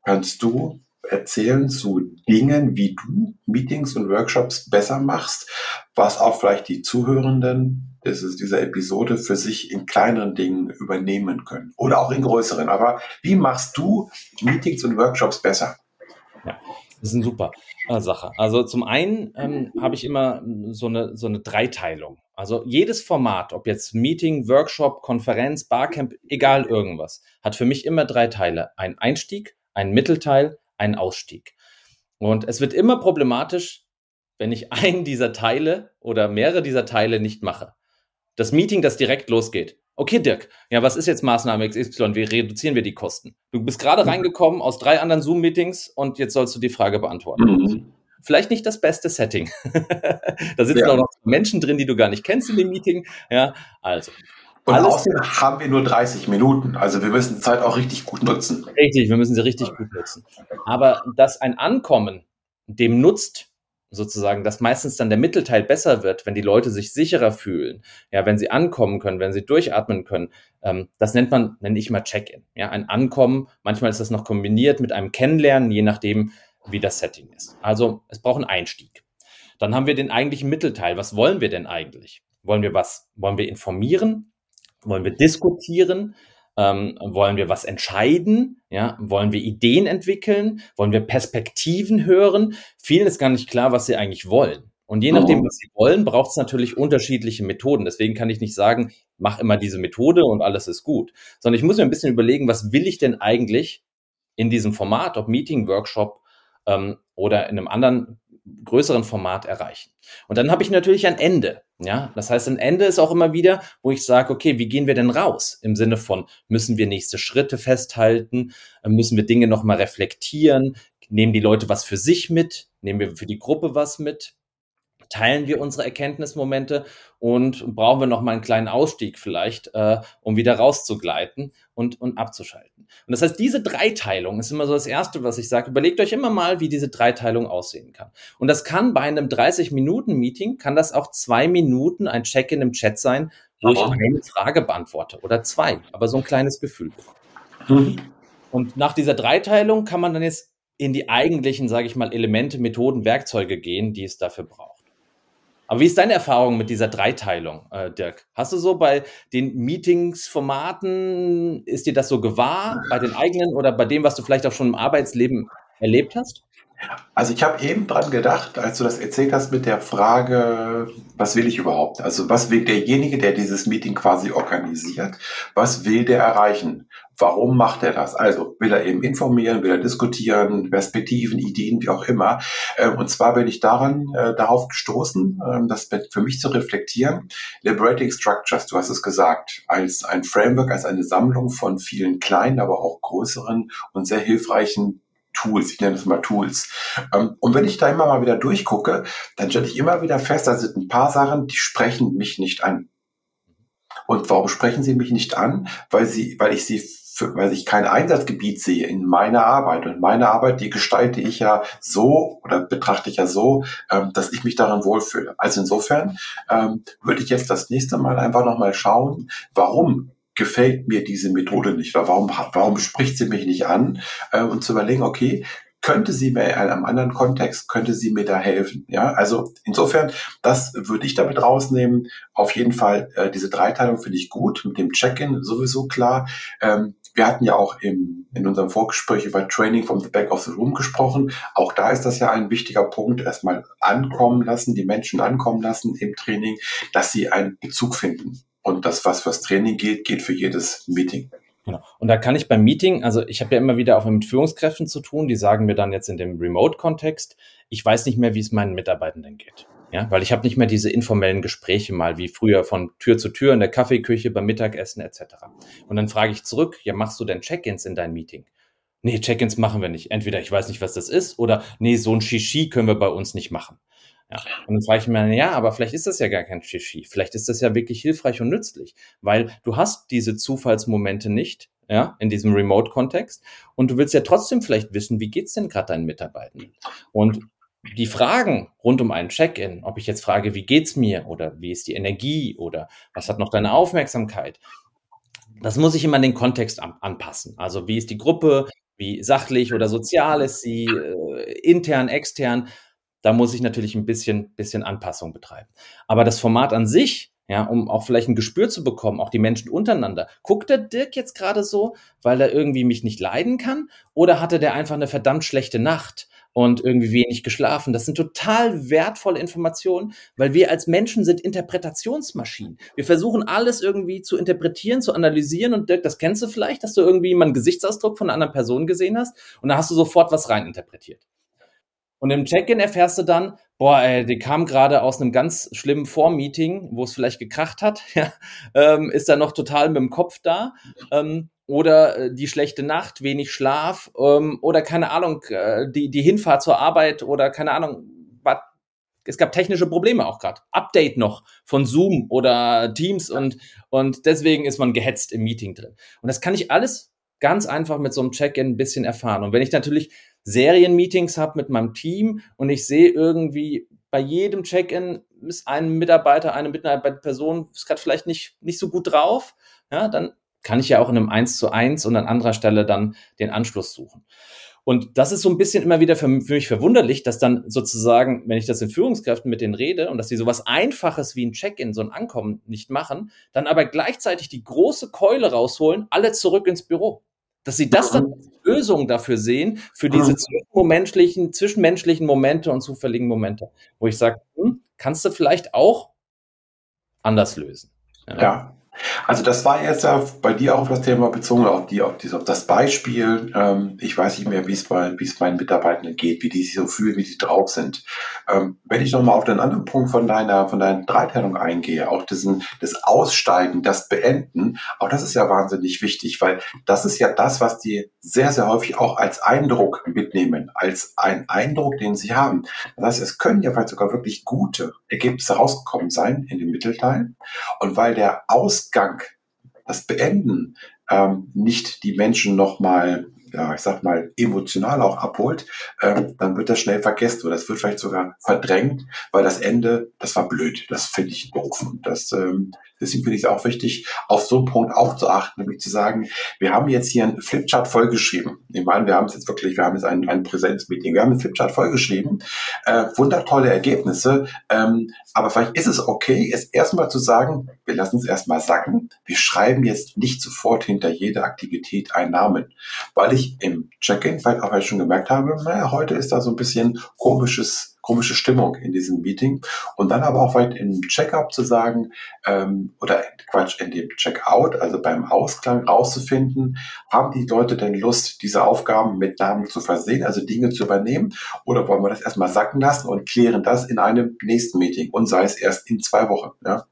kannst du erzählen zu Dingen, wie du Meetings und Workshops besser machst, was auch vielleicht die Zuhörenden dieses, dieser Episode für sich in kleineren Dingen übernehmen können oder auch in größeren. Aber wie machst du Meetings und Workshops besser? Ja, das ist eine super äh, Sache. Also zum einen ähm, habe ich immer so eine, so eine Dreiteilung. Also jedes Format, ob jetzt Meeting, Workshop, Konferenz, Barcamp, egal irgendwas, hat für mich immer drei Teile. Ein Einstieg, ein Mittelteil, ein Ausstieg. Und es wird immer problematisch, wenn ich einen dieser Teile oder mehrere dieser Teile nicht mache. Das Meeting, das direkt losgeht. Okay, Dirk, ja, was ist jetzt Maßnahme XY? Wie reduzieren wir die Kosten? Du bist gerade mhm. reingekommen aus drei anderen Zoom-Meetings und jetzt sollst du die Frage beantworten. Mhm vielleicht nicht das beste Setting. da sitzen ja. auch noch Menschen drin, die du gar nicht kennst in dem Meeting. Ja, also. Und außerdem haben wir nur 30 Minuten. Also wir müssen die Zeit auch richtig gut nutzen. Richtig, wir müssen sie richtig gut nutzen. Aber dass ein Ankommen dem nutzt, sozusagen, dass meistens dann der Mittelteil besser wird, wenn die Leute sich sicherer fühlen, ja, wenn sie ankommen können, wenn sie durchatmen können. Ähm, das nennt man, nenne ich mal Check-in. Ja, ein Ankommen. Manchmal ist das noch kombiniert mit einem Kennenlernen, je nachdem, wie das Setting ist. Also es braucht einen Einstieg. Dann haben wir den eigentlichen Mittelteil. Was wollen wir denn eigentlich? Wollen wir was? Wollen wir informieren? Wollen wir diskutieren? Ähm, wollen wir was entscheiden? Ja, wollen wir Ideen entwickeln? Wollen wir Perspektiven hören? Vielen ist gar nicht klar, was sie eigentlich wollen. Und je nachdem, oh. was sie wollen, braucht es natürlich unterschiedliche Methoden. Deswegen kann ich nicht sagen, mach immer diese Methode und alles ist gut, sondern ich muss mir ein bisschen überlegen, was will ich denn eigentlich in diesem Format, ob Meeting, Workshop ähm, oder in einem anderen größeren Format erreichen. Und dann habe ich natürlich ein Ende. Ja, das heißt, ein Ende ist auch immer wieder, wo ich sage, okay, wie gehen wir denn raus? Im Sinne von, müssen wir nächste Schritte festhalten? Äh, müssen wir Dinge nochmal reflektieren? Nehmen die Leute was für sich mit? Nehmen wir für die Gruppe was mit? Teilen wir unsere Erkenntnismomente und brauchen wir noch mal einen kleinen Ausstieg vielleicht, äh, um wieder rauszugleiten und, und abzuschalten. Und das heißt, diese Dreiteilung ist immer so das Erste, was ich sage. Überlegt euch immer mal, wie diese Dreiteilung aussehen kann. Und das kann bei einem 30-Minuten-Meeting, kann das auch zwei Minuten ein Check-in im Chat sein, wo ich eine Frage beantworte oder zwei, aber so ein kleines Gefühl. Mhm. Und nach dieser Dreiteilung kann man dann jetzt in die eigentlichen, sage ich mal, Elemente, Methoden, Werkzeuge gehen, die es dafür braucht. Aber wie ist deine Erfahrung mit dieser Dreiteilung, äh, Dirk? Hast du so bei den Meetingsformaten, ist dir das so gewahr, bei den eigenen oder bei dem, was du vielleicht auch schon im Arbeitsleben erlebt hast? Also ich habe eben dran gedacht, als du das erzählt hast mit der Frage, was will ich überhaupt? Also was will derjenige, der dieses Meeting quasi organisiert, was will der erreichen? Warum macht er das? Also will er eben informieren, will er diskutieren, Perspektiven, Ideen, wie auch immer. Ähm, und zwar bin ich daran äh, darauf gestoßen, äh, das für mich zu reflektieren. Liberating Structures, du hast es gesagt, als ein Framework, als eine Sammlung von vielen kleinen, aber auch größeren und sehr hilfreichen Tools, ich nenne es mal Tools. Ähm, und wenn ich da immer mal wieder durchgucke, dann stelle ich immer wieder fest, da sind ein paar Sachen, die sprechen mich nicht an. Und warum sprechen sie mich nicht an? Weil sie, weil ich sie für, weil ich kein Einsatzgebiet sehe in meiner Arbeit. Und meine Arbeit, die gestalte ich ja so oder betrachte ich ja so, ähm, dass ich mich daran wohlfühle. Also insofern ähm, würde ich jetzt das nächste Mal einfach nochmal schauen, warum gefällt mir diese Methode nicht oder warum, warum spricht sie mich nicht an äh, und zu überlegen, okay, könnte sie mir in einem anderen Kontext, könnte sie mir da helfen. Ja, also insofern, das würde ich damit rausnehmen. Auf jeden Fall, äh, diese Dreiteilung finde ich gut, mit dem Check-in sowieso klar. Ähm, wir hatten ja auch im, in unserem Vorgespräch über Training from the Back of the Room gesprochen. Auch da ist das ja ein wichtiger Punkt. Erstmal ankommen lassen, die Menschen ankommen lassen im Training, dass sie einen Bezug finden. Und das, was fürs Training gilt, geht für jedes Meeting. Genau. Und da kann ich beim Meeting, also ich habe ja immer wieder auch mit Führungskräften zu tun, die sagen mir dann jetzt in dem Remote-Kontext, ich weiß nicht mehr, wie es meinen Mitarbeitenden geht. Ja, weil ich habe nicht mehr diese informellen Gespräche mal wie früher von Tür zu Tür in der Kaffeeküche beim Mittagessen etc. Und dann frage ich zurück, ja, machst du denn Check-ins in dein Meeting? Nee, Check-ins machen wir nicht. Entweder ich weiß nicht, was das ist, oder nee, so ein Shishi können wir bei uns nicht machen. Ja. Und dann frage ich mir, ja, aber vielleicht ist das ja gar kein Shishi. Vielleicht ist das ja wirklich hilfreich und nützlich, weil du hast diese Zufallsmomente nicht, ja, in diesem Remote-Kontext. Und du willst ja trotzdem vielleicht wissen, wie geht's denn gerade deinen Mitarbeitenden? Und die Fragen rund um einen Check-in, ob ich jetzt frage, wie geht's mir oder wie ist die Energie oder was hat noch deine Aufmerksamkeit, das muss ich immer den Kontext an, anpassen. Also wie ist die Gruppe, wie sachlich oder sozial ist sie, äh, intern, extern. Da muss ich natürlich ein bisschen, bisschen Anpassung betreiben. Aber das Format an sich, ja, um auch vielleicht ein Gespür zu bekommen, auch die Menschen untereinander. Guckt der Dirk jetzt gerade so, weil er irgendwie mich nicht leiden kann? Oder hatte der einfach eine verdammt schlechte Nacht? und irgendwie wenig geschlafen. Das sind total wertvolle Informationen, weil wir als Menschen sind Interpretationsmaschinen. Wir versuchen alles irgendwie zu interpretieren, zu analysieren und Dirk, das kennst du vielleicht, dass du irgendwie mal einen Gesichtsausdruck von einer anderen Person gesehen hast und da hast du sofort was reininterpretiert. Und im Check-in erfährst du dann, boah, ey, die kam gerade aus einem ganz schlimmen Vormeeting, wo es vielleicht gekracht hat, ja, ähm, ist da noch total mit dem Kopf da. Ähm, oder äh, die schlechte Nacht, wenig Schlaf ähm, oder keine Ahnung, äh, die, die Hinfahrt zur Arbeit oder keine Ahnung, was. Es gab technische Probleme auch gerade. Update noch von Zoom oder Teams und, und deswegen ist man gehetzt im Meeting drin. Und das kann ich alles ganz einfach mit so einem Check-in ein bisschen erfahren. Und wenn ich natürlich Serienmeetings habe mit meinem Team und ich sehe irgendwie bei jedem Check-in ist ein Mitarbeiter, eine Mitarbeiterperson ist gerade vielleicht nicht, nicht so gut drauf, ja, dann kann ich ja auch in einem Eins zu eins und an anderer Stelle dann den Anschluss suchen. Und das ist so ein bisschen immer wieder für, für, mich verwunderlich, dass dann sozusagen, wenn ich das in Führungskräften mit denen rede und dass sie sowas Einfaches wie ein Check-in, so ein Ankommen nicht machen, dann aber gleichzeitig die große Keule rausholen, alle zurück ins Büro. Dass sie das dann als Lösung dafür sehen, für diese zwischenmenschlichen, zwischenmenschlichen Momente und zufälligen Momente, wo ich sage, hm, kannst du vielleicht auch anders lösen. ja. ja. Also das war jetzt ja bei dir auch auf das Thema bezogen, auf, die, auf, die, auf das Beispiel. Ähm, ich weiß nicht mehr, wie es bei, es meinen Mitarbeitenden geht, wie die sich so fühlen, wie sie drauf sind. Ähm, wenn ich nochmal auf den anderen Punkt von deiner, von deiner Dreiteilung eingehe, auch diesen, das Aussteigen, das Beenden, auch das ist ja wahnsinnig wichtig, weil das ist ja das, was die sehr, sehr häufig auch als Eindruck mitnehmen, als ein Eindruck, den sie haben. Das heißt, es können ja vielleicht sogar wirklich gute Ergebnisse rausgekommen sein in dem Mittelteil. Und weil der Aus Ausgang, das Beenden ähm, nicht die Menschen nochmal, ja, ich sag mal, emotional auch abholt, ähm, dann wird das schnell vergessen oder das wird vielleicht sogar verdrängt, weil das Ende, das war blöd, das finde ich doof. Und das ähm, Deswegen finde ich es auch wichtig, auf so einen Punkt auch zu achten, nämlich zu sagen, wir haben jetzt hier einen Flipchart vollgeschrieben. Ich meine, wir haben es jetzt wirklich, wir haben jetzt ein, ein Präsenzmeeting, wir haben einen Flipchart vollgeschrieben, äh, wundertolle Ergebnisse, ähm, aber vielleicht ist es okay, es erstmal zu sagen, wir lassen es erstmal sacken, wir schreiben jetzt nicht sofort hinter jede Aktivität einen Namen, weil ich ich im Check-in, weil auch ich schon gemerkt habe, naja, heute ist da so ein bisschen komisches komische Stimmung in diesem Meeting. Und dann aber auch weit im Checkup zu sagen, ähm, oder Quatsch, in dem Checkout, also beim Ausklang rauszufinden, haben die Leute denn Lust, diese Aufgaben mit Namen zu versehen, also Dinge zu übernehmen? Oder wollen wir das erstmal sacken lassen und klären das in einem nächsten Meeting und sei es erst in zwei Wochen? Ja?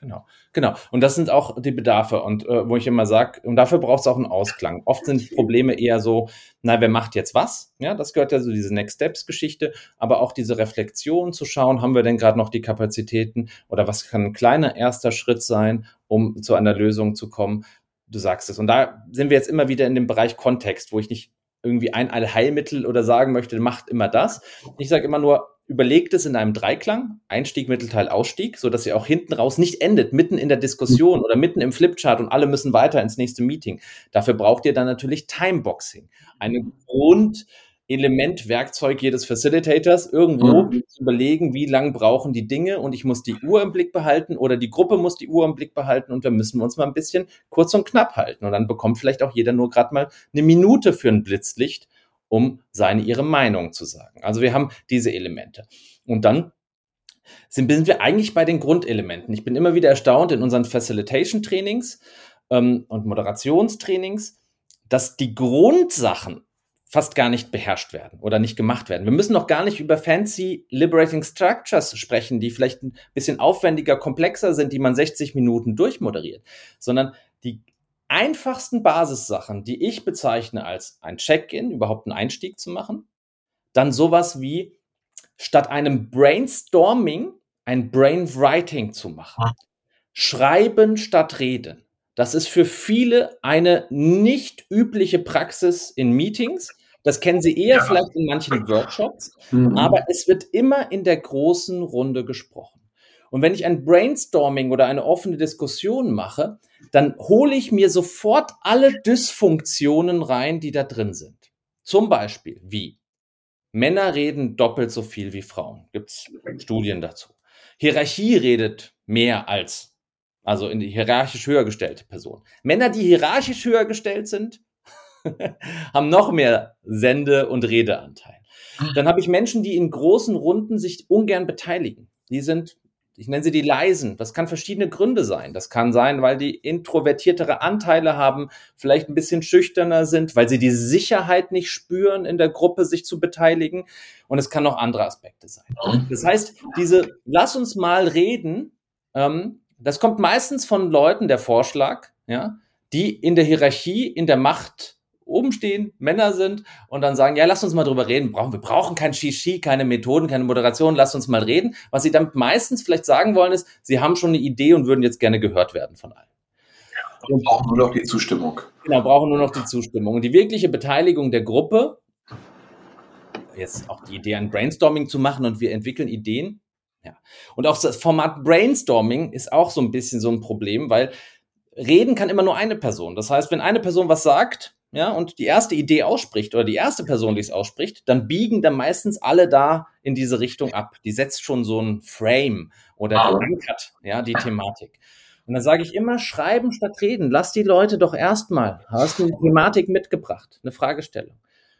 Genau, genau. Und das sind auch die Bedarfe und äh, wo ich immer sage, und dafür braucht es auch einen Ausklang. Oft sind Probleme eher so, na, wer macht jetzt was? Ja, das gehört ja so diese Next Steps Geschichte, aber auch diese Reflexion zu schauen, haben wir denn gerade noch die Kapazitäten oder was kann ein kleiner erster Schritt sein, um zu einer Lösung zu kommen? Du sagst es. Und da sind wir jetzt immer wieder in dem Bereich Kontext, wo ich nicht irgendwie ein Allheilmittel oder sagen möchte, macht immer das. Ich sage immer nur, überlegt es in einem Dreiklang, Einstieg, Mittelteil, Ausstieg, so dass ihr auch hinten raus nicht endet, mitten in der Diskussion oder mitten im Flipchart und alle müssen weiter ins nächste Meeting. Dafür braucht ihr dann natürlich Timeboxing, ein Grundelement, Werkzeug jedes Facilitators, irgendwo mhm. zu überlegen, wie lang brauchen die Dinge und ich muss die Uhr im Blick behalten oder die Gruppe muss die Uhr im Blick behalten und da müssen wir uns mal ein bisschen kurz und knapp halten und dann bekommt vielleicht auch jeder nur gerade mal eine Minute für ein Blitzlicht um seine, ihre Meinung zu sagen. Also wir haben diese Elemente. Und dann sind, sind wir eigentlich bei den Grundelementen. Ich bin immer wieder erstaunt in unseren Facilitation-Trainings ähm, und Moderationstrainings, dass die Grundsachen fast gar nicht beherrscht werden oder nicht gemacht werden. Wir müssen noch gar nicht über fancy Liberating Structures sprechen, die vielleicht ein bisschen aufwendiger, komplexer sind, die man 60 Minuten durchmoderiert, sondern die einfachsten Basissachen, die ich bezeichne als ein Check-in, überhaupt einen Einstieg zu machen. Dann sowas wie statt einem Brainstorming ein Brainwriting zu machen. Ah. Schreiben statt reden. Das ist für viele eine nicht übliche Praxis in Meetings. Das kennen Sie eher ja. vielleicht in manchen Workshops, mhm. aber es wird immer in der großen Runde gesprochen. Und wenn ich ein Brainstorming oder eine offene Diskussion mache, dann hole ich mir sofort alle Dysfunktionen rein, die da drin sind. Zum Beispiel wie Männer reden doppelt so viel wie Frauen. Gibt es Studien dazu. Hierarchie redet mehr als, also in die hierarchisch höher gestellte Person. Männer, die hierarchisch höher gestellt sind, haben noch mehr Sende- und Redeanteil. Dann habe ich Menschen, die in großen Runden sich ungern beteiligen. Die sind ich nenne sie die leisen. Das kann verschiedene Gründe sein. Das kann sein, weil die introvertiertere Anteile haben, vielleicht ein bisschen schüchterner sind, weil sie die Sicherheit nicht spüren, in der Gruppe sich zu beteiligen. Und es kann noch andere Aspekte sein. Das heißt, diese Lass uns mal reden, ähm, das kommt meistens von Leuten, der Vorschlag, ja, die in der Hierarchie, in der Macht oben stehen, Männer sind und dann sagen, ja, lass uns mal drüber reden. Brauchen, wir brauchen kein Shishi, keine Methoden, keine Moderation, lass uns mal reden. Was sie damit meistens vielleicht sagen wollen, ist, sie haben schon eine Idee und würden jetzt gerne gehört werden von allen. Und brauchen nur noch die Zustimmung. Genau, brauchen nur noch die Zustimmung. Und die wirkliche Beteiligung der Gruppe, jetzt auch die Idee, ein Brainstorming zu machen und wir entwickeln Ideen. Ja. Und auch das Format Brainstorming ist auch so ein bisschen so ein Problem, weil reden kann immer nur eine Person. Das heißt, wenn eine Person was sagt, ja, und die erste Idee ausspricht oder die erste Person, die es ausspricht, dann biegen dann meistens alle da in diese Richtung ab. Die setzt schon so ein Frame oder ah. ankert, ja, die Thematik. Und dann sage ich immer, schreiben statt reden. Lass die Leute doch erstmal, hast du eine Thematik mitgebracht, eine Fragestellung.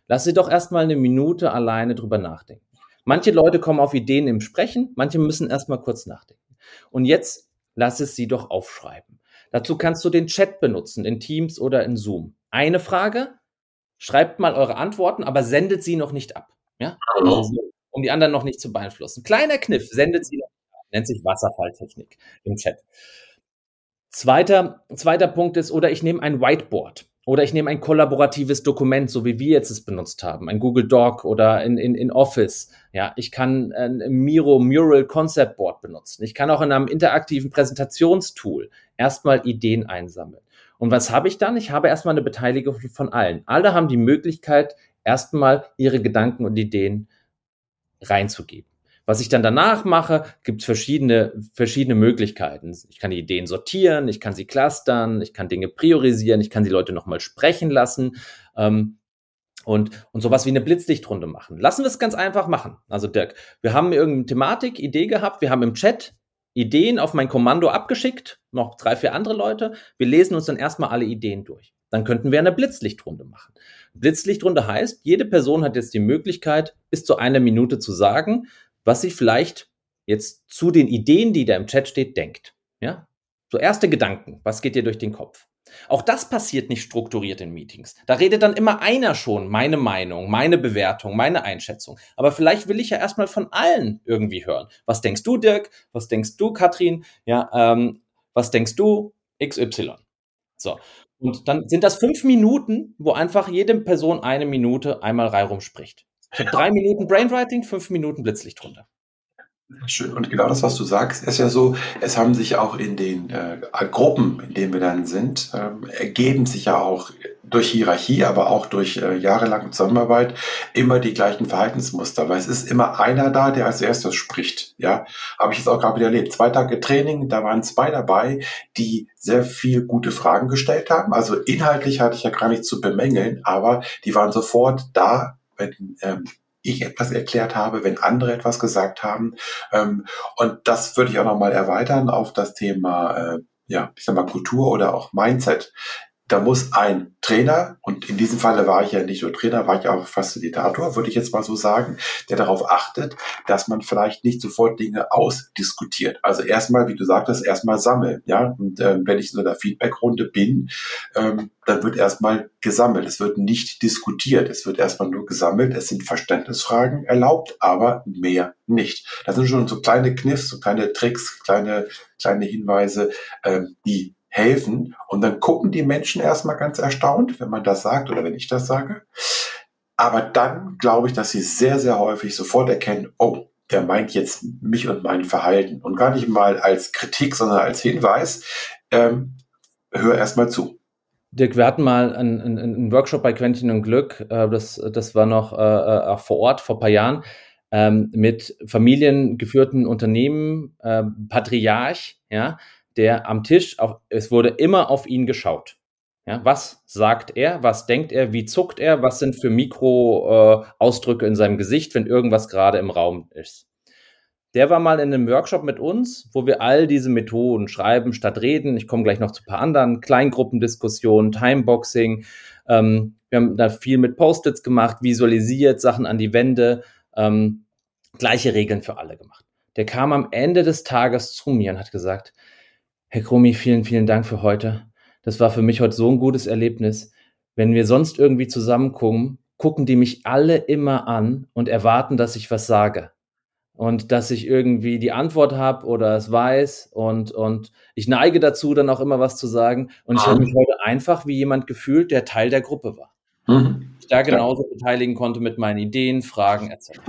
Lass sie doch erstmal eine Minute alleine drüber nachdenken. Manche Leute kommen auf Ideen im Sprechen, manche müssen erstmal kurz nachdenken. Und jetzt lass es sie doch aufschreiben. Dazu kannst du den Chat benutzen, in Teams oder in Zoom eine Frage, schreibt mal eure Antworten, aber sendet sie noch nicht ab. Ja? Also, um die anderen noch nicht zu beeinflussen. Kleiner Kniff, sendet sie noch ab. Nennt sich Wasserfalltechnik im Chat. Zweiter, zweiter Punkt ist, oder ich nehme ein Whiteboard. Oder ich nehme ein kollaboratives Dokument, so wie wir jetzt es benutzt haben, ein Google Doc oder in, in, in Office. Ja, ich kann ein Miro Mural Concept Board benutzen. Ich kann auch in einem interaktiven Präsentationstool erstmal Ideen einsammeln. Und was habe ich dann? Ich habe erstmal eine Beteiligung von allen. Alle haben die Möglichkeit, erstmal ihre Gedanken und Ideen reinzugeben. Was ich dann danach mache, gibt es verschiedene, verschiedene Möglichkeiten. Ich kann die Ideen sortieren, ich kann sie clustern, ich kann Dinge priorisieren, ich kann die Leute nochmal sprechen lassen ähm, und, und sowas wie eine Blitzlichtrunde machen. Lassen wir es ganz einfach machen. Also Dirk, wir haben irgendeine Thematik, Idee gehabt, wir haben im Chat Ideen auf mein Kommando abgeschickt, noch drei, vier andere Leute. Wir lesen uns dann erstmal alle Ideen durch. dann könnten wir eine Blitzlichtrunde machen. Blitzlichtrunde heißt, jede Person hat jetzt die Möglichkeit, bis zu einer Minute zu sagen, was sie vielleicht jetzt zu den Ideen, die da im Chat steht, denkt. Ja? So erste Gedanken. Was geht dir durch den Kopf? Auch das passiert nicht strukturiert in Meetings. Da redet dann immer einer schon meine Meinung, meine Bewertung, meine Einschätzung. Aber vielleicht will ich ja erstmal von allen irgendwie hören. Was denkst du, Dirk? Was denkst du, Katrin? Ja, ähm, was denkst du, XY? So. Und dann sind das fünf Minuten, wo einfach jede Person eine Minute einmal reihum spricht. Ich habe drei Minuten Brainwriting, fünf Minuten Blitzlichtrunde. Schön. Und genau das, was du sagst, ist ja so, es haben sich auch in den äh, Gruppen, in denen wir dann sind, ähm, ergeben sich ja auch durch Hierarchie, aber auch durch äh, jahrelange Zusammenarbeit immer die gleichen Verhaltensmuster, weil es ist immer einer da, der als erstes spricht. Ja, habe ich jetzt auch gerade wieder erlebt. Zwei Tage Training, da waren zwei dabei, die sehr viel gute Fragen gestellt haben. Also inhaltlich hatte ich ja gar nichts zu bemängeln, aber die waren sofort da, wenn ähm, ich etwas erklärt habe, wenn andere etwas gesagt haben. Ähm, und das würde ich auch nochmal erweitern auf das Thema, äh, ja, ich sag mal Kultur oder auch Mindset da muss ein Trainer, und in diesem Falle war ich ja nicht nur Trainer, war ich auch Facilitator, würde ich jetzt mal so sagen, der darauf achtet, dass man vielleicht nicht sofort Dinge ausdiskutiert. Also erstmal, wie du sagtest, erstmal sammeln. Ja, und ähm, wenn ich in so einer Feedbackrunde bin, ähm, dann wird erstmal gesammelt. Es wird nicht diskutiert. Es wird erstmal nur gesammelt. Es sind Verständnisfragen erlaubt, aber mehr nicht. Das sind schon so kleine Kniffs, so kleine Tricks, kleine, kleine Hinweise, ähm, die helfen. Und dann gucken die Menschen erstmal ganz erstaunt, wenn man das sagt oder wenn ich das sage. Aber dann glaube ich, dass sie sehr, sehr häufig sofort erkennen, oh, der meint jetzt mich und mein Verhalten. Und gar nicht mal als Kritik, sondern als Hinweis. Ähm, hör erstmal zu. Dirk, wir hatten mal einen, einen, Workshop bei Quentin und Glück, äh, das, das war noch äh, äh, auch vor Ort vor ein paar Jahren, ähm, mit familiengeführten Unternehmen, Patriarch, ja, der am Tisch, auf, es wurde immer auf ihn geschaut. Ja, was sagt er? Was denkt er? Wie zuckt er? Was sind für Mikroausdrücke äh, in seinem Gesicht, wenn irgendwas gerade im Raum ist? Der war mal in einem Workshop mit uns, wo wir all diese Methoden schreiben statt reden. Ich komme gleich noch zu ein paar anderen Kleingruppendiskussionen, Timeboxing. Ähm, wir haben da viel mit Post-its gemacht, visualisiert, Sachen an die Wände, ähm, gleiche Regeln für alle gemacht. Der kam am Ende des Tages zu mir und hat gesagt, Herr Kromi, vielen, vielen Dank für heute. Das war für mich heute so ein gutes Erlebnis. Wenn wir sonst irgendwie zusammenkommen, gucken die mich alle immer an und erwarten, dass ich was sage. Und dass ich irgendwie die Antwort habe oder es weiß und, und ich neige dazu, dann auch immer was zu sagen. Und ich habe mich heute einfach wie jemand gefühlt, der Teil der Gruppe war. Mhm. Ich da genauso beteiligen konnte mit meinen Ideen, Fragen etc.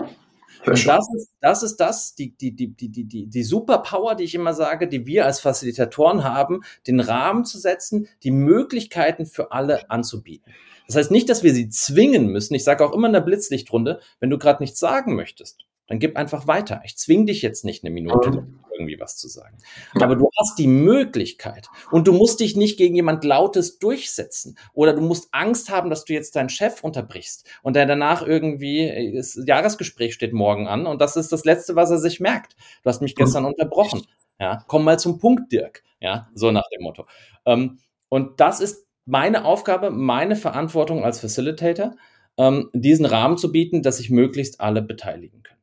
Und das ist, das ist das, die, die, die, die, die, die Superpower, die ich immer sage, die wir als Facilitatoren haben, den Rahmen zu setzen, die Möglichkeiten für alle anzubieten. Das heißt nicht, dass wir sie zwingen müssen. Ich sage auch immer in der Blitzlichtrunde, wenn du gerade nichts sagen möchtest, dann gib einfach weiter. Ich zwing dich jetzt nicht eine Minute mhm. Irgendwie was zu sagen. Aber du hast die Möglichkeit und du musst dich nicht gegen jemand Lautes durchsetzen oder du musst Angst haben, dass du jetzt deinen Chef unterbrichst und der danach irgendwie, das Jahresgespräch steht morgen an und das ist das Letzte, was er sich merkt. Du hast mich gestern unterbrochen. Ja, komm mal zum Punkt, Dirk. Ja, so nach dem Motto. Ähm, und das ist meine Aufgabe, meine Verantwortung als Facilitator, ähm, diesen Rahmen zu bieten, dass sich möglichst alle beteiligen können.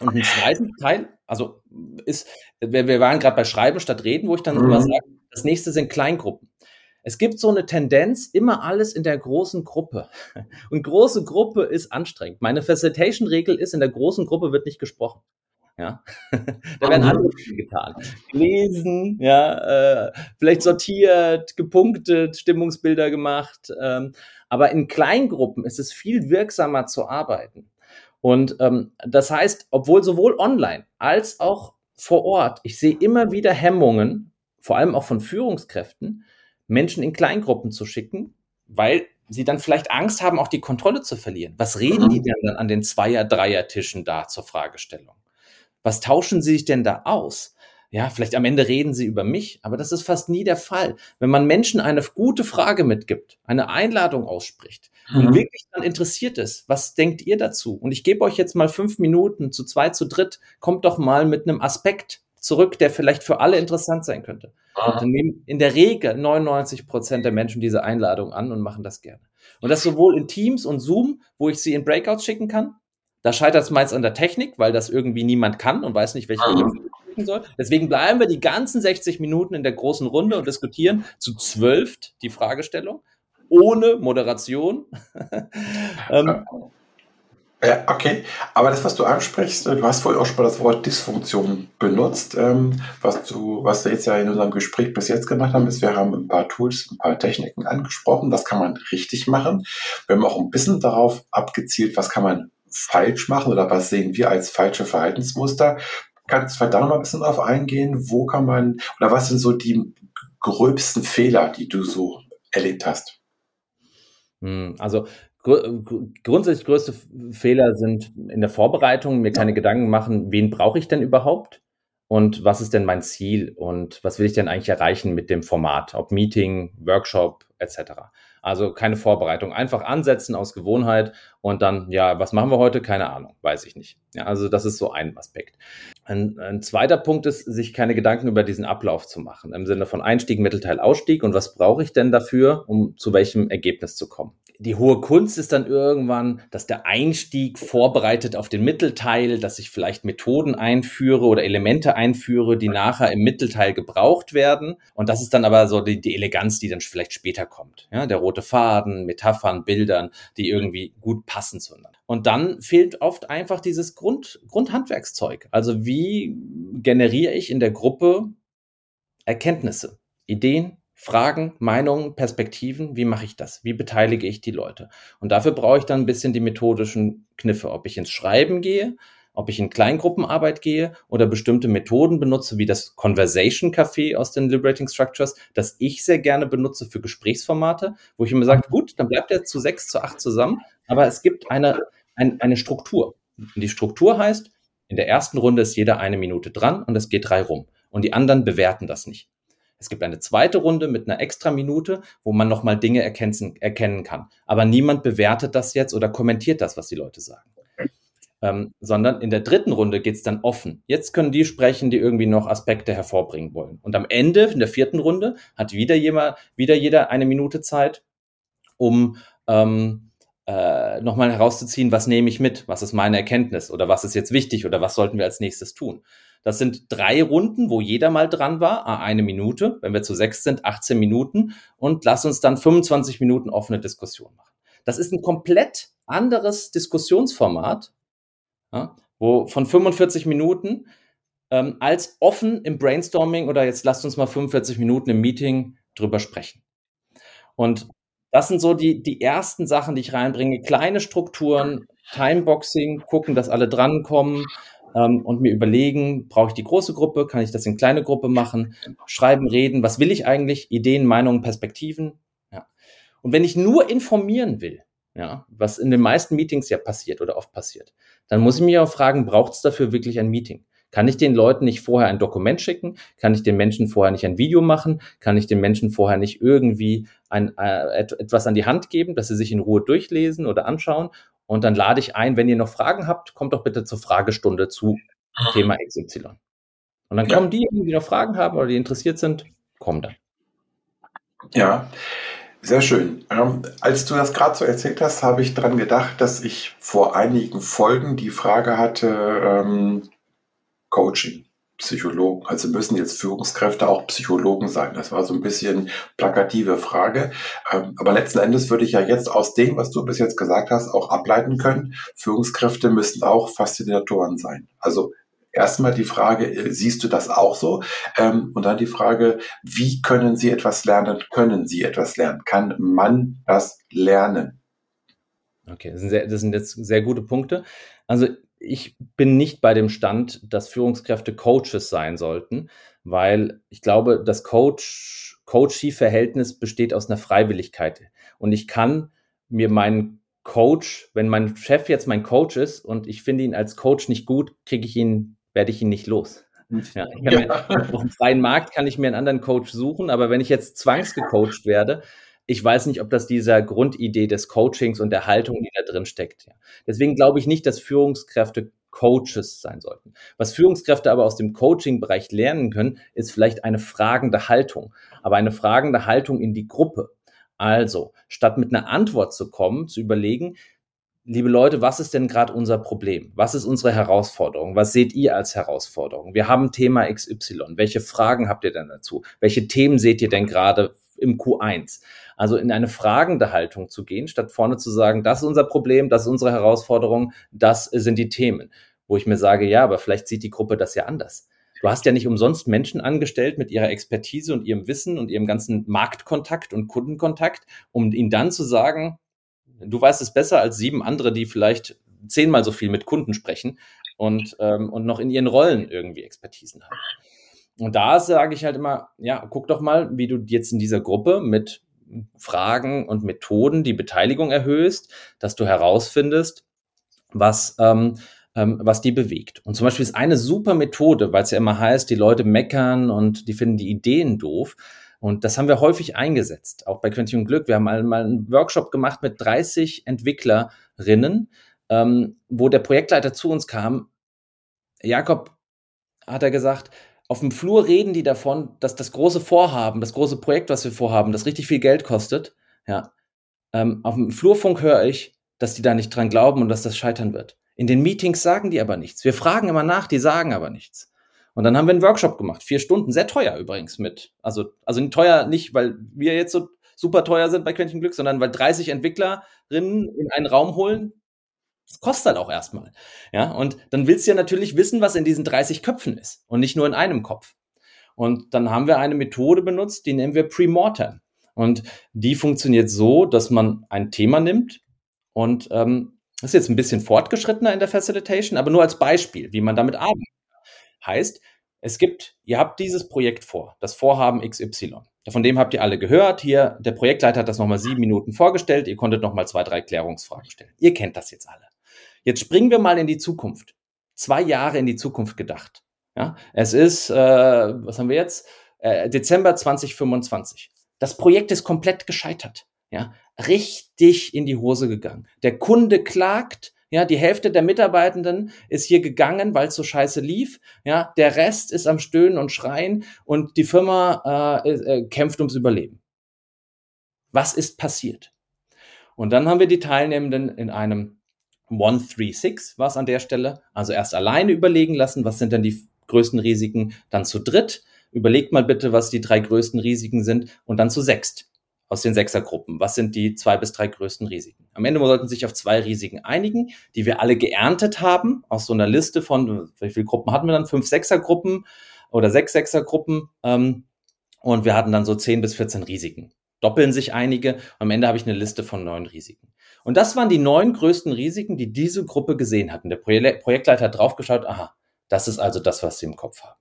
Und ein zweiten Teil, also ist, wir, wir waren gerade bei Schreiben statt Reden, wo ich dann mhm. immer sage, das nächste sind Kleingruppen. Es gibt so eine Tendenz, immer alles in der großen Gruppe. Und große Gruppe ist anstrengend. Meine Facilitation-Regel ist, in der großen Gruppe wird nicht gesprochen. Ja, da werden andere Dinge getan. Gelesen, ja, äh, vielleicht sortiert, gepunktet, Stimmungsbilder gemacht. Ähm, aber in Kleingruppen ist es viel wirksamer zu arbeiten. Und ähm, das heißt, obwohl sowohl online als auch vor Ort, ich sehe immer wieder Hemmungen, vor allem auch von Führungskräften, Menschen in Kleingruppen zu schicken, weil sie dann vielleicht Angst haben, auch die Kontrolle zu verlieren. Was reden die denn dann an den Zweier-, Dreier-Tischen da zur Fragestellung? Was tauschen sie sich denn da aus? Ja, vielleicht am Ende reden sie über mich, aber das ist fast nie der Fall. Wenn man Menschen eine gute Frage mitgibt, eine Einladung ausspricht mhm. und wirklich dann interessiert ist, was denkt ihr dazu? Und ich gebe euch jetzt mal fünf Minuten zu zwei, zu dritt, kommt doch mal mit einem Aspekt zurück, der vielleicht für alle interessant sein könnte. Und dann nehmen in der Regel 99 Prozent der Menschen diese Einladung an und machen das gerne. Und das sowohl in Teams und Zoom, wo ich sie in Breakouts schicken kann. Da scheitert es meist an der Technik, weil das irgendwie niemand kann und weiß nicht, welche schicken soll. Deswegen bleiben wir die ganzen 60 Minuten in der großen Runde und diskutieren zu zwölf die Fragestellung ohne Moderation. ähm, ja, okay. Aber das, was du ansprichst, äh, du hast vorhin auch schon mal das Wort Dysfunktion benutzt. Ähm, was du, was wir jetzt ja in unserem Gespräch bis jetzt gemacht haben, ist, wir haben ein paar Tools, ein paar Techniken angesprochen. Das kann man richtig machen. Wir haben auch ein bisschen darauf abgezielt, was kann man falsch machen oder was sehen wir als falsche Verhaltensmuster. Kannst du vielleicht da noch mal ein bisschen drauf eingehen? Wo kann man, oder was sind so die gröbsten Fehler, die du so erlebt hast? Hm, also grundsätzlich größte Fehler sind in der Vorbereitung, mir keine Gedanken machen, wen brauche ich denn überhaupt und was ist denn mein Ziel und was will ich denn eigentlich erreichen mit dem Format, ob Meeting, Workshop etc. Also keine Vorbereitung, einfach ansetzen aus Gewohnheit und dann, ja, was machen wir heute? Keine Ahnung, weiß ich nicht. Ja, also das ist so ein Aspekt. Ein, ein zweiter Punkt ist, sich keine Gedanken über diesen Ablauf zu machen, im Sinne von Einstieg, Mittelteil, Ausstieg und was brauche ich denn dafür, um zu welchem Ergebnis zu kommen die hohe Kunst ist dann irgendwann, dass der Einstieg vorbereitet auf den Mittelteil, dass ich vielleicht Methoden einführe oder Elemente einführe, die nachher im Mittelteil gebraucht werden. Und das ist dann aber so die, die Eleganz, die dann vielleicht später kommt. Ja, der rote Faden, Metaphern, Bildern, die irgendwie gut passen zueinander. Und dann fehlt oft einfach dieses Grund, Grundhandwerkszeug. Also wie generiere ich in der Gruppe Erkenntnisse, Ideen, Fragen, Meinungen, Perspektiven, wie mache ich das? Wie beteilige ich die Leute? Und dafür brauche ich dann ein bisschen die methodischen Kniffe, ob ich ins Schreiben gehe, ob ich in Kleingruppenarbeit gehe oder bestimmte Methoden benutze, wie das Conversation Café aus den Liberating Structures, das ich sehr gerne benutze für Gesprächsformate, wo ich immer sage, gut, dann bleibt er zu sechs, zu acht zusammen, aber es gibt eine, ein, eine Struktur. Und die Struktur heißt, in der ersten Runde ist jeder eine Minute dran und es geht drei rum. Und die anderen bewerten das nicht. Es gibt eine zweite Runde mit einer extra Minute, wo man nochmal Dinge erkennen, erkennen kann. Aber niemand bewertet das jetzt oder kommentiert das, was die Leute sagen. Ähm, sondern in der dritten Runde geht's dann offen. Jetzt können die sprechen, die irgendwie noch Aspekte hervorbringen wollen. Und am Ende, in der vierten Runde, hat wieder, jemand, wieder jeder eine Minute Zeit, um ähm, äh, nochmal herauszuziehen, was nehme ich mit, was ist meine Erkenntnis oder was ist jetzt wichtig oder was sollten wir als nächstes tun. Das sind drei Runden, wo jeder mal dran war, eine Minute. Wenn wir zu sechs sind, 18 Minuten. Und lass uns dann 25 Minuten offene Diskussion machen. Das ist ein komplett anderes Diskussionsformat, ja, wo von 45 Minuten ähm, als offen im Brainstorming oder jetzt lasst uns mal 45 Minuten im Meeting drüber sprechen. Und das sind so die, die ersten Sachen, die ich reinbringe. Kleine Strukturen, Timeboxing, gucken, dass alle drankommen, ähm, und mir überlegen, brauche ich die große Gruppe, kann ich das in kleine Gruppe machen, schreiben, reden, was will ich eigentlich, Ideen, Meinungen, Perspektiven. Ja. Und wenn ich nur informieren will, ja, was in den meisten Meetings ja passiert oder oft passiert, dann muss ich mich auch fragen, braucht es dafür wirklich ein Meeting? Kann ich den Leuten nicht vorher ein Dokument schicken? Kann ich den Menschen vorher nicht ein Video machen? Kann ich den Menschen vorher nicht irgendwie ein, äh, etwas an die Hand geben, dass sie sich in Ruhe durchlesen oder anschauen? Und dann lade ich ein, wenn ihr noch Fragen habt, kommt doch bitte zur Fragestunde zu Thema XY. Und dann kommen die, die noch Fragen haben oder die interessiert sind, kommen dann. Ja, sehr schön. Ähm, als du das gerade so erzählt hast, habe ich daran gedacht, dass ich vor einigen Folgen die Frage hatte, ähm, Coaching. Psychologen. Also müssen jetzt Führungskräfte auch Psychologen sein. Das war so ein bisschen plakative Frage. Ähm, aber letzten Endes würde ich ja jetzt aus dem, was du bis jetzt gesagt hast, auch ableiten können. Führungskräfte müssen auch Faszinatoren sein. Also erstmal die Frage, äh, siehst du das auch so? Ähm, und dann die Frage, wie können Sie etwas lernen? Können Sie etwas lernen? Kann man das lernen? Okay, das sind, sehr, das sind jetzt sehr gute Punkte. Also ich bin nicht bei dem Stand, dass Führungskräfte Coaches sein sollten, weil ich glaube, das Coach, Coachee-Verhältnis besteht aus einer Freiwilligkeit. Und ich kann mir meinen Coach, wenn mein Chef jetzt mein Coach ist und ich finde ihn als Coach nicht gut, kriege ich ihn, werde ich ihn nicht los. Ja, ich kann ja. mir, auf dem freien Markt kann ich mir einen anderen Coach suchen, aber wenn ich jetzt zwangsgecoacht werde, ich weiß nicht, ob das dieser Grundidee des Coachings und der Haltung, die da drin steckt. Deswegen glaube ich nicht, dass Führungskräfte Coaches sein sollten. Was Führungskräfte aber aus dem Coaching-Bereich lernen können, ist vielleicht eine fragende Haltung, aber eine fragende Haltung in die Gruppe. Also, statt mit einer Antwort zu kommen, zu überlegen, liebe Leute, was ist denn gerade unser Problem? Was ist unsere Herausforderung? Was seht ihr als Herausforderung? Wir haben Thema XY. Welche Fragen habt ihr denn dazu? Welche Themen seht ihr denn gerade im Q1? Also in eine fragende Haltung zu gehen, statt vorne zu sagen, das ist unser Problem, das ist unsere Herausforderung, das sind die Themen. Wo ich mir sage, ja, aber vielleicht sieht die Gruppe das ja anders. Du hast ja nicht umsonst Menschen angestellt mit ihrer Expertise und ihrem Wissen und ihrem ganzen Marktkontakt und Kundenkontakt, um ihnen dann zu sagen, du weißt es besser als sieben andere, die vielleicht zehnmal so viel mit Kunden sprechen und, ähm, und noch in ihren Rollen irgendwie Expertisen haben. Und da sage ich halt immer, ja, guck doch mal, wie du jetzt in dieser Gruppe mit Fragen und Methoden die Beteiligung erhöhst, dass du herausfindest, was, ähm, ähm, was die bewegt. Und zum Beispiel ist eine super Methode, weil es ja immer heißt, die Leute meckern und die finden die Ideen doof. Und das haben wir häufig eingesetzt, auch bei Quentin Glück. Wir haben mal, mal einen Workshop gemacht mit 30 Entwicklerinnen, ähm, wo der Projektleiter zu uns kam. Jakob hat er gesagt, auf dem Flur reden die davon, dass das große Vorhaben, das große Projekt, was wir vorhaben, das richtig viel Geld kostet. Ja, ähm, auf dem Flurfunk höre ich, dass die da nicht dran glauben und dass das scheitern wird. In den Meetings sagen die aber nichts. Wir fragen immer nach, die sagen aber nichts. Und dann haben wir einen Workshop gemacht, vier Stunden, sehr teuer übrigens mit. Also, also teuer nicht, weil wir jetzt so super teuer sind bei Quentin Glück, sondern weil 30 Entwicklerinnen in einen Raum holen, das kostet halt auch erstmal. Ja, und dann willst du ja natürlich wissen, was in diesen 30 Köpfen ist und nicht nur in einem Kopf. Und dann haben wir eine Methode benutzt, die nennen wir Premortem. Und die funktioniert so, dass man ein Thema nimmt und ähm, das ist jetzt ein bisschen fortgeschrittener in der Facilitation, aber nur als Beispiel, wie man damit arbeitet. Heißt, es gibt, ihr habt dieses Projekt vor, das Vorhaben XY. Von dem habt ihr alle gehört. Hier, der Projektleiter hat das nochmal sieben Minuten vorgestellt. Ihr konntet nochmal zwei, drei Klärungsfragen stellen. Ihr kennt das jetzt alle. Jetzt springen wir mal in die Zukunft. Zwei Jahre in die Zukunft gedacht. Ja, es ist, äh, was haben wir jetzt? Äh, Dezember 2025. Das Projekt ist komplett gescheitert. Ja, richtig in die Hose gegangen. Der Kunde klagt, ja, die Hälfte der Mitarbeitenden ist hier gegangen, weil es so scheiße lief. Ja, der Rest ist am Stöhnen und Schreien und die Firma äh, äh, kämpft ums Überleben. Was ist passiert? Und dann haben wir die Teilnehmenden in einem 136 war es an der Stelle. Also erst alleine überlegen lassen, was sind denn die größten Risiken, dann zu dritt. Überlegt mal bitte, was die drei größten Risiken sind und dann zu sechst aus den Sechsergruppen. Was sind die zwei bis drei größten Risiken? Am Ende sollten sich auf zwei Risiken einigen, die wir alle geerntet haben aus so einer Liste von, wie viele Gruppen hatten wir dann? Fünf Sechsergruppen oder sechs Sechsergruppen. Ähm, und wir hatten dann so zehn bis 14 Risiken. Doppeln sich einige. Am Ende habe ich eine Liste von neun Risiken. Und das waren die neun größten Risiken, die diese Gruppe gesehen hatten. Der Projektleiter hat draufgeschaut, aha, das ist also das, was sie im Kopf haben.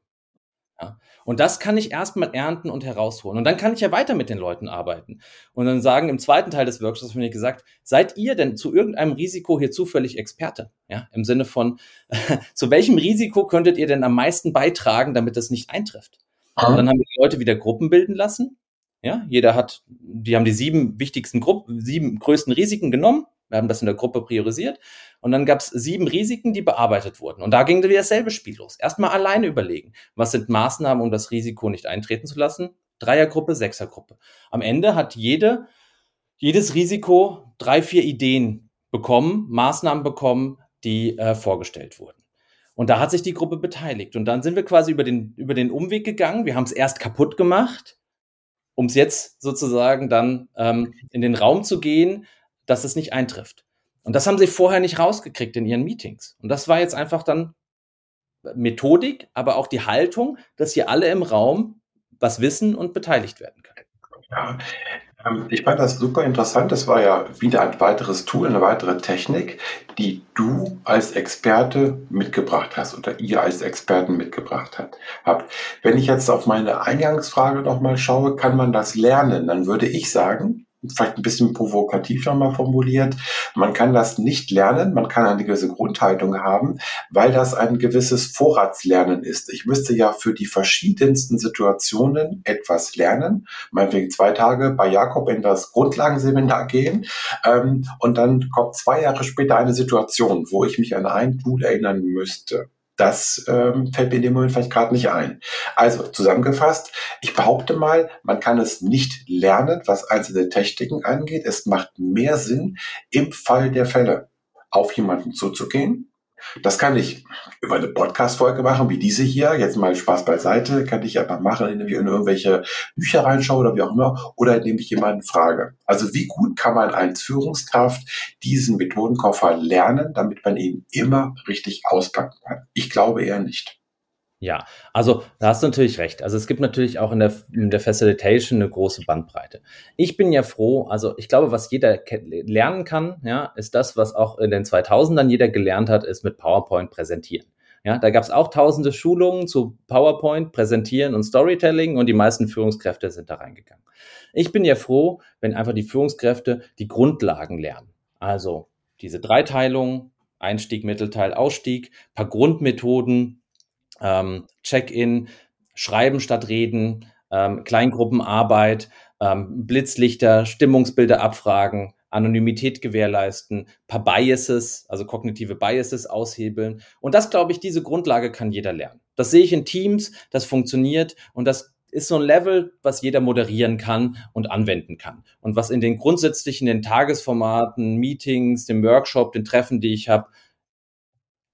Ja. Und das kann ich erstmal ernten und herausholen. Und dann kann ich ja weiter mit den Leuten arbeiten. Und dann sagen im zweiten Teil des Workshops, habe ich gesagt, seid ihr denn zu irgendeinem Risiko hier zufällig Experte? Ja, im Sinne von, zu welchem Risiko könntet ihr denn am meisten beitragen, damit das nicht eintrifft? Und dann haben wir die Leute wieder Gruppen bilden lassen. Ja, jeder hat, die haben die sieben wichtigsten Gruppen, sieben größten Risiken genommen. Wir haben das in der Gruppe priorisiert. Und dann gab es sieben Risiken, die bearbeitet wurden. Und da ging wieder dasselbe Spiel los. Erstmal alleine überlegen, was sind Maßnahmen, um das Risiko nicht eintreten zu lassen. Dreiergruppe, Sechsergruppe. Am Ende hat jede, jedes Risiko drei, vier Ideen bekommen, Maßnahmen bekommen, die äh, vorgestellt wurden. Und da hat sich die Gruppe beteiligt. Und dann sind wir quasi über den, über den Umweg gegangen. Wir haben es erst kaputt gemacht, um es jetzt sozusagen dann ähm, in den Raum zu gehen, dass es nicht eintrifft. Und das haben sie vorher nicht rausgekriegt in ihren Meetings. Und das war jetzt einfach dann Methodik, aber auch die Haltung, dass hier alle im Raum was wissen und beteiligt werden können. Ja, ich fand das super interessant. Das war ja wieder ein weiteres Tool, eine weitere Technik, die du als Experte mitgebracht hast oder ihr als Experten mitgebracht habt. Wenn ich jetzt auf meine Eingangsfrage nochmal schaue, kann man das lernen? Dann würde ich sagen, vielleicht ein bisschen provokativ nochmal formuliert. Man kann das nicht lernen, man kann eine gewisse Grundhaltung haben, weil das ein gewisses Vorratslernen ist. Ich müsste ja für die verschiedensten Situationen etwas lernen, meinetwegen zwei Tage bei Jakob in das Grundlagenseminar gehen ähm, und dann kommt zwei Jahre später eine Situation, wo ich mich an ein Tool erinnern müsste. Das ähm, fällt mir in dem Moment vielleicht gerade nicht ein. Also zusammengefasst, ich behaupte mal, man kann es nicht lernen, was einzelne Techniken angeht. Es macht mehr Sinn, im Fall der Fälle auf jemanden zuzugehen, das kann ich über eine Podcast-Folge machen, wie diese hier. Jetzt mal Spaß beiseite. Kann ich einfach machen, indem ich in irgendwelche Bücher reinschaue oder wie auch immer. Oder indem ich jemanden frage. Also wie gut kann man als Führungskraft diesen Methodenkoffer lernen, damit man ihn immer richtig auspacken kann? Ich glaube eher nicht. Ja, also da hast du natürlich recht. Also es gibt natürlich auch in der, in der Facilitation eine große Bandbreite. Ich bin ja froh, also ich glaube, was jeder lernen kann, ja, ist das, was auch in den 2000ern jeder gelernt hat, ist mit PowerPoint präsentieren. Ja, da gab es auch tausende Schulungen zu PowerPoint, Präsentieren und Storytelling und die meisten Führungskräfte sind da reingegangen. Ich bin ja froh, wenn einfach die Führungskräfte die Grundlagen lernen. Also diese Dreiteilung, Einstieg, Mittelteil, Ausstieg, paar Grundmethoden, ähm, Check-in, Schreiben statt Reden, ähm, Kleingruppenarbeit, ähm, Blitzlichter, Stimmungsbilder abfragen, Anonymität gewährleisten, paar Biases, also kognitive Biases aushebeln. Und das, glaube ich, diese Grundlage kann jeder lernen. Das sehe ich in Teams, das funktioniert und das ist so ein Level, was jeder moderieren kann und anwenden kann. Und was in den grundsätzlichen, den Tagesformaten, Meetings, dem Workshop, den Treffen, die ich habe,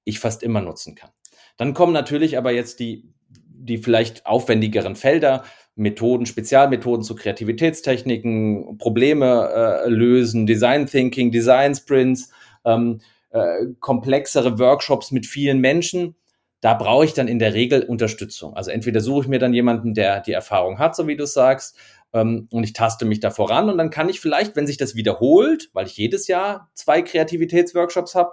ich fast immer nutzen kann. Dann kommen natürlich aber jetzt die, die vielleicht aufwendigeren Felder, Methoden, Spezialmethoden zu Kreativitätstechniken, Probleme äh, lösen, Design Thinking, Design Sprints, ähm, äh, komplexere Workshops mit vielen Menschen. Da brauche ich dann in der Regel Unterstützung. Also entweder suche ich mir dann jemanden, der die Erfahrung hat, so wie du sagst, ähm, und ich taste mich da voran und dann kann ich vielleicht, wenn sich das wiederholt, weil ich jedes Jahr zwei Kreativitätsworkshops habe,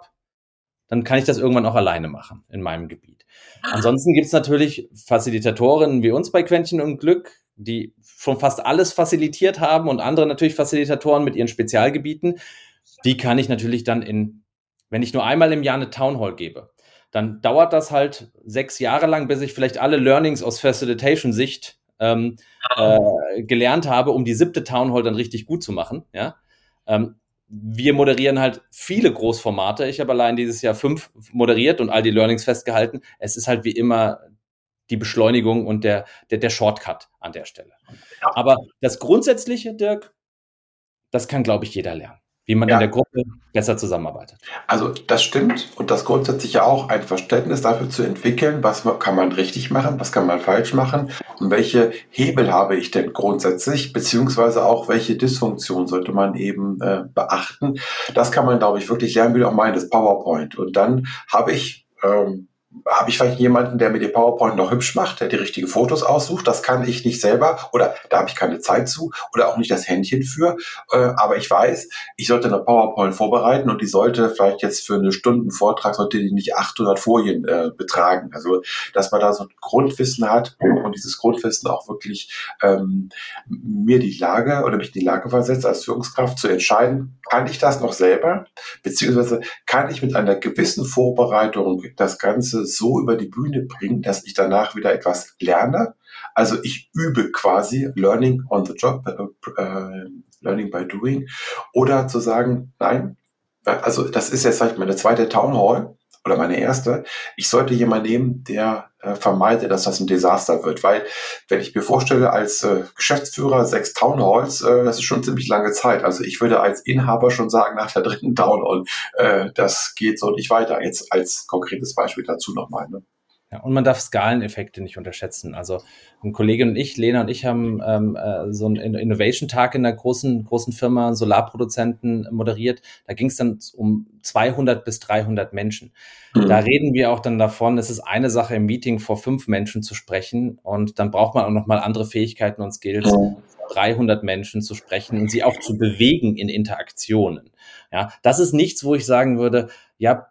dann kann ich das irgendwann auch alleine machen in meinem Gebiet. Ansonsten gibt es natürlich Facilitatorinnen wie uns bei Quäntchen und Glück, die schon fast alles facilitiert haben und andere natürlich Facilitatoren mit ihren Spezialgebieten. Die kann ich natürlich dann in, wenn ich nur einmal im Jahr eine Town Hall gebe, dann dauert das halt sechs Jahre lang, bis ich vielleicht alle Learnings aus Facilitation-Sicht ähm, äh, gelernt habe, um die siebte Town Hall dann richtig gut zu machen. Ja? Ähm, wir moderieren halt viele Großformate. Ich habe allein dieses Jahr fünf moderiert und all die Learnings festgehalten. Es ist halt wie immer die Beschleunigung und der, der, der Shortcut an der Stelle. Aber das Grundsätzliche, Dirk, das kann, glaube ich, jeder lernen wie man ja. in der Gruppe besser zusammenarbeitet. Also das stimmt und das grundsätzlich ja auch ein Verständnis dafür zu entwickeln, was kann man richtig machen, was kann man falsch machen und welche Hebel habe ich denn grundsätzlich, beziehungsweise auch welche Dysfunktion sollte man eben äh, beachten. Das kann man, glaube ich, wirklich lernen, wie auch meintest, PowerPoint. Und dann habe ich ähm, habe ich vielleicht jemanden, der mir die PowerPoint noch hübsch macht, der die richtigen Fotos aussucht. Das kann ich nicht selber oder da habe ich keine Zeit zu oder auch nicht das Händchen für. Äh, aber ich weiß, ich sollte eine PowerPoint vorbereiten und die sollte vielleicht jetzt für eine Stunden Vortrag sollte die nicht 800 Folien äh, betragen. Also dass man da so ein Grundwissen hat und dieses Grundwissen auch wirklich ähm, mir die Lage oder mich in die Lage versetzt als Führungskraft zu entscheiden, kann ich das noch selber, beziehungsweise kann ich mit einer gewissen Vorbereitung das Ganze so über die Bühne bringen, dass ich danach wieder etwas lerne. Also ich übe quasi Learning on the Job, äh, äh, Learning by Doing. Oder zu sagen, nein, also das ist jetzt vielleicht meine zweite Town Hall oder meine erste. Ich sollte jemanden nehmen, der äh, vermeidet, dass das ein Desaster wird. Weil, wenn ich mir vorstelle, als äh, Geschäftsführer sechs Town Halls, äh, das ist schon ziemlich lange Zeit. Also ich würde als Inhaber schon sagen, nach der dritten Town Hall, äh, das geht so nicht weiter. Jetzt als konkretes Beispiel dazu nochmal. Ne? Ja, und man darf Skaleneffekte nicht unterschätzen. Also ein Kollege und ich, Lena und ich, haben ähm, äh, so einen Innovation-Tag in einer großen, großen Firma, Solarproduzenten, moderiert. Da ging es dann um 200 bis 300 Menschen. Mhm. Da reden wir auch dann davon, es ist eine Sache im Meeting vor fünf Menschen zu sprechen und dann braucht man auch nochmal andere Fähigkeiten und Skills, mhm. 300 Menschen zu sprechen und sie auch zu bewegen in Interaktionen. Ja, das ist nichts, wo ich sagen würde, ja,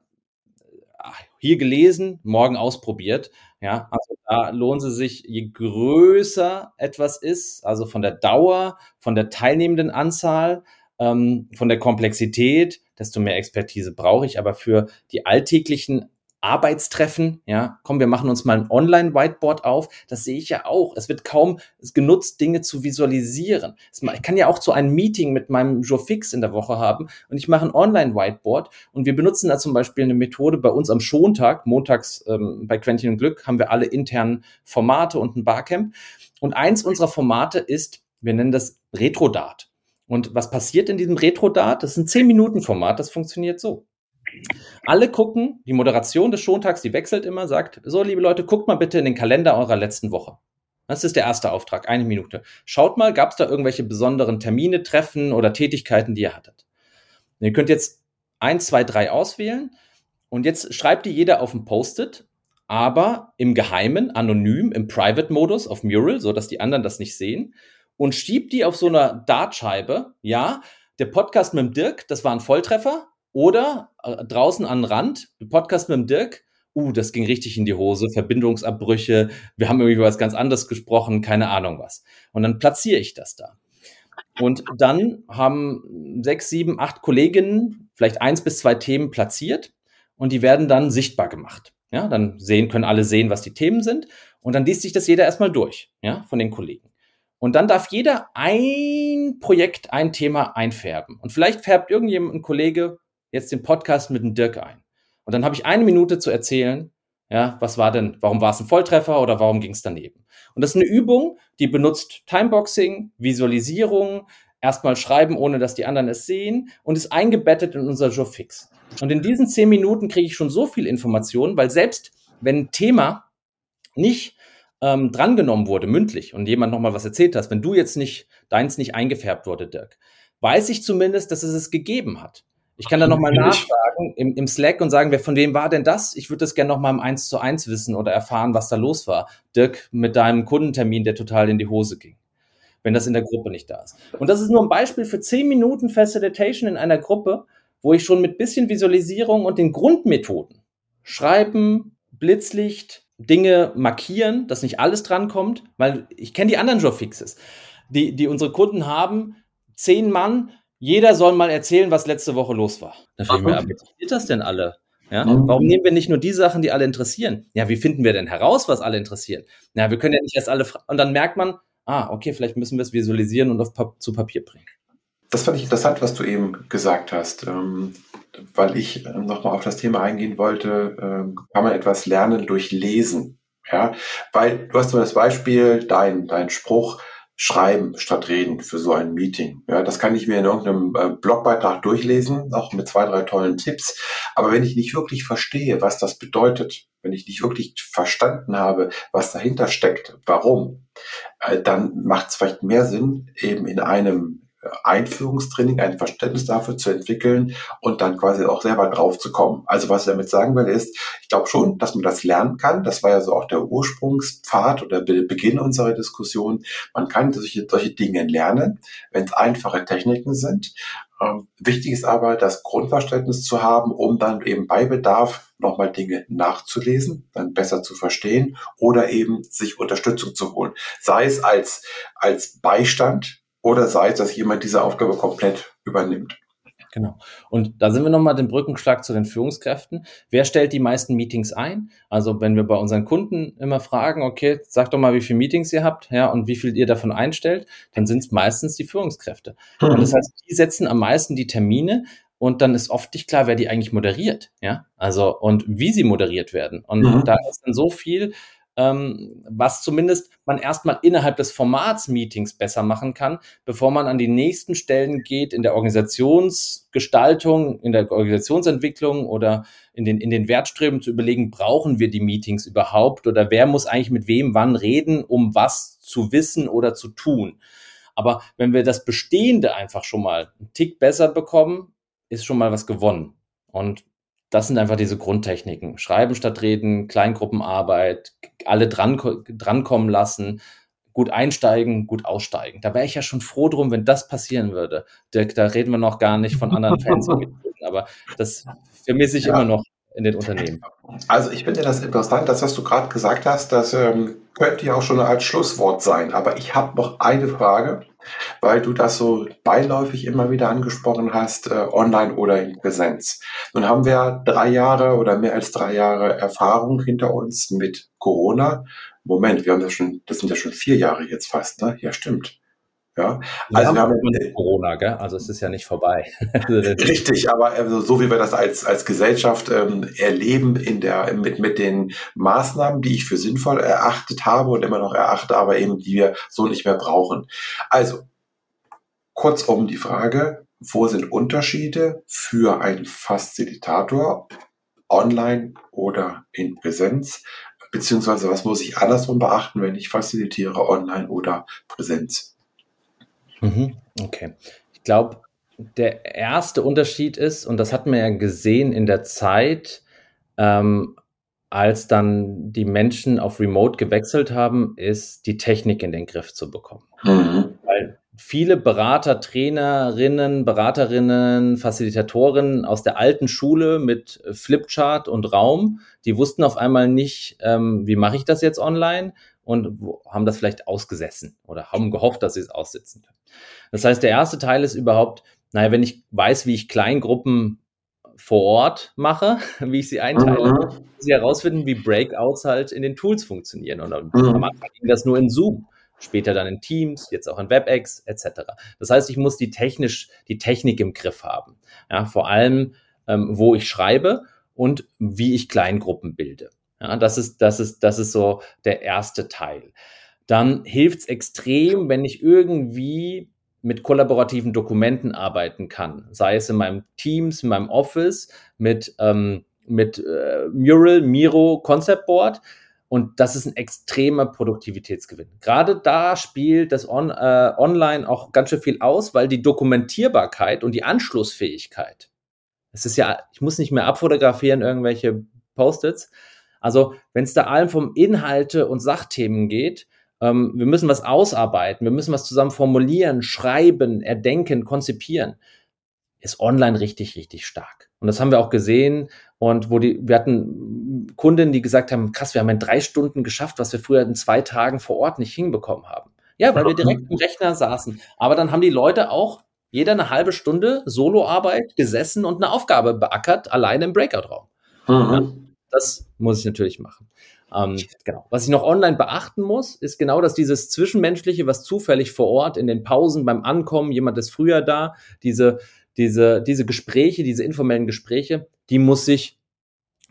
hier gelesen, morgen ausprobiert. Ja, also da lohnen sie sich, je größer etwas ist, also von der Dauer, von der teilnehmenden Anzahl, ähm, von der Komplexität, desto mehr Expertise brauche ich. Aber für die alltäglichen Arbeitstreffen, ja, komm, wir machen uns mal ein Online-Whiteboard auf. Das sehe ich ja auch. Es wird kaum genutzt, Dinge zu visualisieren. Ich kann ja auch so ein Meeting mit meinem Jour fix in der Woche haben und ich mache ein Online-Whiteboard und wir benutzen da zum Beispiel eine Methode bei uns am Schontag, montags ähm, bei Quentin und Glück, haben wir alle internen Formate und ein Barcamp. Und eins unserer Formate ist, wir nennen das Retro-Dart. Und was passiert in diesem Retro-Dart? Das ist ein 10-Minuten-Format, das funktioniert so. Alle gucken, die Moderation des Schontags, die wechselt immer, sagt, so liebe Leute, guckt mal bitte in den Kalender eurer letzten Woche. Das ist der erste Auftrag, eine Minute. Schaut mal, gab es da irgendwelche besonderen Termine, Treffen oder Tätigkeiten, die ihr hattet? Und ihr könnt jetzt eins, zwei, drei auswählen und jetzt schreibt die jeder auf ein Post-it, aber im Geheimen, anonym, im Private-Modus auf Mural, so dass die anderen das nicht sehen und schiebt die auf so einer Dartscheibe. Ja, der Podcast mit dem Dirk, das war ein Volltreffer. Oder äh, draußen an Rand, Podcast mit dem Dirk, uh, das ging richtig in die Hose, Verbindungsabbrüche, wir haben irgendwie was ganz anderes gesprochen, keine Ahnung was. Und dann platziere ich das da. Und dann haben sechs, sieben, acht Kolleginnen vielleicht eins bis zwei Themen platziert und die werden dann sichtbar gemacht. Ja, dann sehen, können alle sehen, was die Themen sind. Und dann liest sich das jeder erstmal durch, ja, von den Kollegen. Und dann darf jeder ein Projekt, ein Thema einfärben. Und vielleicht färbt irgendjemand, ein Kollege, jetzt den Podcast mit dem Dirk ein. Und dann habe ich eine Minute zu erzählen, ja, was war denn, warum war es ein Volltreffer oder warum ging es daneben? Und das ist eine Übung, die benutzt Timeboxing, Visualisierung, erstmal schreiben, ohne dass die anderen es sehen und ist eingebettet in unser Jour fix. Und in diesen zehn Minuten kriege ich schon so viel Information, weil selbst wenn ein Thema nicht ähm, drangenommen wurde, mündlich, und jemand nochmal was erzählt hast, wenn du jetzt nicht, deins nicht eingefärbt wurde, Dirk, weiß ich zumindest, dass es es gegeben hat. Ich kann da nochmal nachfragen im, im, Slack und sagen, wer von wem war denn das? Ich würde das gerne nochmal im 1 zu 1 wissen oder erfahren, was da los war. Dirk, mit deinem Kundentermin, der total in die Hose ging. Wenn das in der Gruppe nicht da ist. Und das ist nur ein Beispiel für 10 Minuten Facilitation in einer Gruppe, wo ich schon mit bisschen Visualisierung und den Grundmethoden schreiben, Blitzlicht, Dinge markieren, dass nicht alles drankommt, weil ich kenne die anderen Jobfixes, die, die unsere Kunden haben. Zehn Mann, jeder soll mal erzählen, was letzte Woche los war. Da frage ich mir, interessiert das denn alle? Ja? Mhm. Warum nehmen wir nicht nur die Sachen, die alle interessieren? Ja, wie finden wir denn heraus, was alle interessieren? Ja, wir können ja nicht erst alle und dann merkt man, ah, okay, vielleicht müssen wir es visualisieren und auf pa zu Papier bringen. Das fand ich interessant, was du eben gesagt hast, ähm, weil ich äh, nochmal auf das Thema eingehen wollte, ähm, kann man etwas lernen durch Lesen. Ja, weil du hast nur das Beispiel, dein, dein Spruch, schreiben statt reden für so ein Meeting. Ja, das kann ich mir in irgendeinem äh, Blogbeitrag durchlesen, auch mit zwei, drei tollen Tipps. Aber wenn ich nicht wirklich verstehe, was das bedeutet, wenn ich nicht wirklich verstanden habe, was dahinter steckt, warum, äh, dann macht es vielleicht mehr Sinn, eben in einem Einführungstraining, ein Verständnis dafür zu entwickeln und dann quasi auch selber drauf zu kommen. Also was ich damit sagen will, ist, ich glaube schon, dass man das lernen kann. Das war ja so auch der Ursprungspfad oder Beginn unserer Diskussion. Man kann solche, solche Dinge lernen, wenn es einfache Techniken sind. Ähm, wichtig ist aber, das Grundverständnis zu haben, um dann eben bei Bedarf nochmal Dinge nachzulesen, dann besser zu verstehen oder eben sich Unterstützung zu holen. Sei es als, als Beistand, oder sei es, dass jemand diese Aufgabe komplett übernimmt. Genau. Und da sind wir nochmal den Brückenschlag zu den Führungskräften. Wer stellt die meisten Meetings ein? Also wenn wir bei unseren Kunden immer fragen, okay, sag doch mal, wie viele Meetings ihr habt, ja, und wie viel ihr davon einstellt, dann sind es meistens die Führungskräfte. Mhm. Und das heißt, die setzen am meisten die Termine und dann ist oft nicht klar, wer die eigentlich moderiert, ja. Also und wie sie moderiert werden. Und mhm. da ist dann so viel, ähm, was zumindest man erstmal innerhalb des Formats Meetings besser machen kann, bevor man an die nächsten Stellen geht in der Organisationsgestaltung, in der Organisationsentwicklung oder in den, in den Wertstreben zu überlegen, brauchen wir die Meetings überhaupt oder wer muss eigentlich mit wem wann reden, um was zu wissen oder zu tun. Aber wenn wir das Bestehende einfach schon mal einen Tick besser bekommen, ist schon mal was gewonnen. Und das sind einfach diese Grundtechniken. Schreiben statt reden, Kleingruppenarbeit, alle dran, drankommen lassen, gut einsteigen, gut aussteigen. Da wäre ich ja schon froh drum, wenn das passieren würde. Dirk, da reden wir noch gar nicht von anderen Fans, aber das vermisse ich ja. immer noch in den Unternehmen. Also ich finde das interessant, das, was du gerade gesagt hast, das ähm, könnte ja auch schon als Schlusswort sein. Aber ich habe noch eine Frage, weil du das so beiläufig immer wieder angesprochen hast, äh, online oder in Präsenz. Nun haben wir drei Jahre oder mehr als drei Jahre Erfahrung hinter uns mit Corona. Moment, wir haben das schon, das sind ja schon vier Jahre jetzt fast, ne? Ja, stimmt. Ja, also wir haben Corona, gell? Also es ist ja nicht vorbei. Richtig, aber also, so wie wir das als, als Gesellschaft ähm, erleben in der, mit, mit den Maßnahmen, die ich für sinnvoll erachtet habe und immer noch erachte, aber eben die wir so nicht mehr brauchen. Also, kurzum die Frage, wo sind Unterschiede für einen Facilitator online oder in Präsenz? Beziehungsweise was muss ich andersrum beachten, wenn ich facilitiere online oder Präsenz? Mhm. Okay. Ich glaube, der erste Unterschied ist, und das hat man ja gesehen in der Zeit, ähm, als dann die Menschen auf Remote gewechselt haben, ist die Technik in den Griff zu bekommen. Mhm. Weil viele Berater, Trainerinnen, Beraterinnen, Facilitatorinnen aus der alten Schule mit Flipchart und Raum, die wussten auf einmal nicht, ähm, wie mache ich das jetzt online und haben das vielleicht ausgesessen oder haben gehofft, dass sie es aussitzen können. Das heißt, der erste Teil ist überhaupt, naja, wenn ich weiß, wie ich Kleingruppen vor Ort mache, wie ich sie einteile, mhm. sie herausfinden, wie Breakouts halt in den Tools funktionieren. Und mhm. am Anfang ging das nur in Zoom, später dann in Teams, jetzt auch in WebEx etc. Das heißt, ich muss die technisch, die Technik im Griff haben. Ja, vor allem, ähm, wo ich schreibe und wie ich Kleingruppen bilde. Ja, das ist, das ist, das ist so der erste Teil. Dann hilft es extrem, wenn ich irgendwie mit kollaborativen Dokumenten arbeiten kann, sei es in meinem Teams, in meinem Office, mit, ähm, mit äh, Mural, Miro, Concept Board. Und das ist ein extremer Produktivitätsgewinn. Gerade da spielt das On, äh, Online auch ganz schön viel aus, weil die Dokumentierbarkeit und die Anschlussfähigkeit, es ist ja, ich muss nicht mehr abfotografieren, irgendwelche Post-its. Also, wenn es da allem vom Inhalte und Sachthemen geht, ähm, wir müssen was ausarbeiten, wir müssen was zusammen formulieren, schreiben, erdenken, konzipieren. Ist online richtig, richtig stark. Und das haben wir auch gesehen. Und wo die, wir hatten Kundinnen, die gesagt haben, krass, wir haben in drei Stunden geschafft, was wir früher in zwei Tagen vor Ort nicht hinbekommen haben. Ja, weil wir direkt im Rechner saßen. Aber dann haben die Leute auch jeder eine halbe Stunde Soloarbeit gesessen und eine Aufgabe beackert, alleine im Breakout-Raum. Mhm. Das muss ich natürlich machen. Ähm, genau. Was ich noch online beachten muss, ist genau, dass dieses Zwischenmenschliche, was zufällig vor Ort in den Pausen beim Ankommen, jemand ist früher da, diese, diese, diese Gespräche, diese informellen Gespräche, die muss ich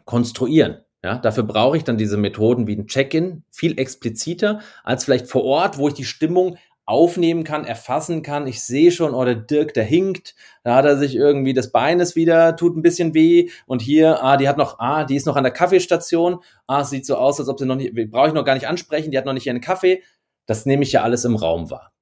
konstruieren. Ja, dafür brauche ich dann diese Methoden wie ein Check-in, viel expliziter als vielleicht vor Ort, wo ich die Stimmung aufnehmen kann, erfassen kann. Ich sehe schon, oh, der Dirk, der hinkt. Da hat er sich irgendwie das Bein ist wieder, tut ein bisschen weh. Und hier, ah, die hat noch, ah, die ist noch an der Kaffeestation. Ah, sieht so aus, als ob sie noch nicht, brauche ich noch gar nicht ansprechen. Die hat noch nicht ihren Kaffee. Das nehme ich ja alles im Raum wahr.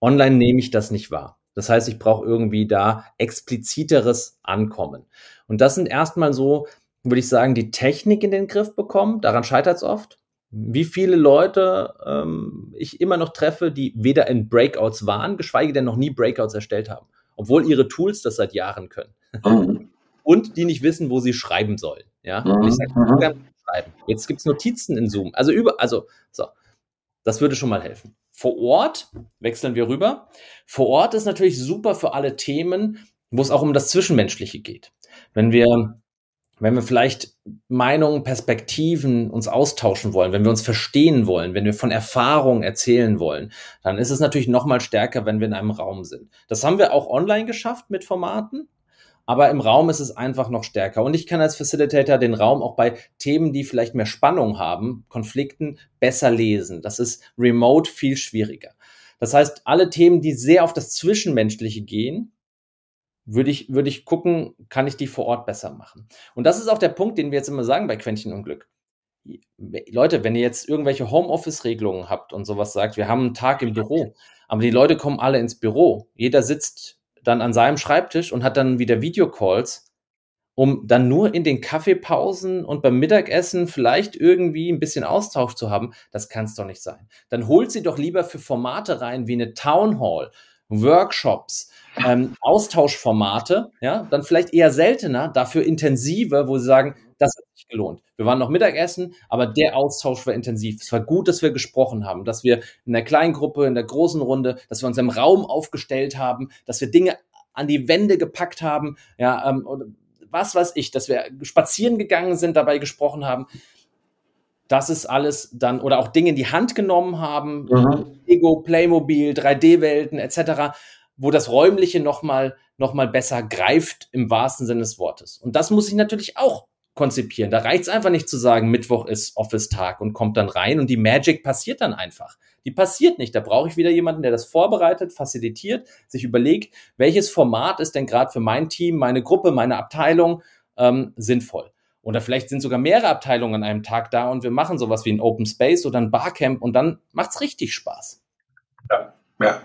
Online nehme ich das nicht wahr. Das heißt, ich brauche irgendwie da expliziteres Ankommen. Und das sind erstmal so, würde ich sagen, die Technik in den Griff bekommen. Daran scheitert es oft wie viele Leute ähm, ich immer noch treffe, die weder in Breakouts waren, geschweige denn noch nie Breakouts erstellt haben, obwohl ihre Tools das seit Jahren können. Mhm. Und die nicht wissen, wo sie schreiben sollen. Ja? Mhm. ich sage, mhm. schreiben. Jetzt gibt es Notizen in Zoom. Also über, also so, das würde schon mal helfen. Vor Ort wechseln wir rüber. Vor Ort ist natürlich super für alle Themen, wo es auch um das Zwischenmenschliche geht. Wenn wir wenn wir vielleicht Meinungen, Perspektiven uns austauschen wollen, wenn wir uns verstehen wollen, wenn wir von Erfahrungen erzählen wollen, dann ist es natürlich noch mal stärker, wenn wir in einem Raum sind. Das haben wir auch online geschafft mit Formaten, aber im Raum ist es einfach noch stärker. Und ich kann als Facilitator den Raum auch bei Themen, die vielleicht mehr Spannung haben, Konflikten, besser lesen. Das ist remote viel schwieriger. Das heißt, alle Themen, die sehr auf das Zwischenmenschliche gehen, würde ich, würde ich gucken, kann ich die vor Ort besser machen. Und das ist auch der Punkt, den wir jetzt immer sagen bei Quäntchen und Glück. Leute, wenn ihr jetzt irgendwelche Homeoffice-Regelungen habt und sowas sagt, wir haben einen Tag im Büro, aber die Leute kommen alle ins Büro. Jeder sitzt dann an seinem Schreibtisch und hat dann wieder Videocalls, um dann nur in den Kaffeepausen und beim Mittagessen vielleicht irgendwie ein bisschen Austausch zu haben. Das kann es doch nicht sein. Dann holt sie doch lieber für Formate rein wie eine Town Hall Workshops, ähm, Austauschformate, ja, dann vielleicht eher seltener, dafür intensive, wo sie sagen, das hat sich gelohnt. Wir waren noch Mittagessen, aber der Austausch war intensiv. Es war gut, dass wir gesprochen haben, dass wir in der kleinen Gruppe, in der großen Runde, dass wir uns im Raum aufgestellt haben, dass wir Dinge an die Wände gepackt haben, ja, ähm, was weiß ich, dass wir spazieren gegangen sind, dabei gesprochen haben. Das ist alles dann, oder auch Dinge in die Hand genommen haben, mhm. Lego, Playmobil, 3D-Welten etc., wo das Räumliche nochmal noch mal besser greift im wahrsten Sinne des Wortes. Und das muss ich natürlich auch konzipieren. Da reicht es einfach nicht zu sagen, Mittwoch ist Office-Tag und kommt dann rein und die Magic passiert dann einfach. Die passiert nicht. Da brauche ich wieder jemanden, der das vorbereitet, facilitiert, sich überlegt, welches Format ist denn gerade für mein Team, meine Gruppe, meine Abteilung ähm, sinnvoll. Oder vielleicht sind sogar mehrere Abteilungen an einem Tag da und wir machen sowas wie ein Open Space oder ein Barcamp und dann macht es richtig Spaß. Ja.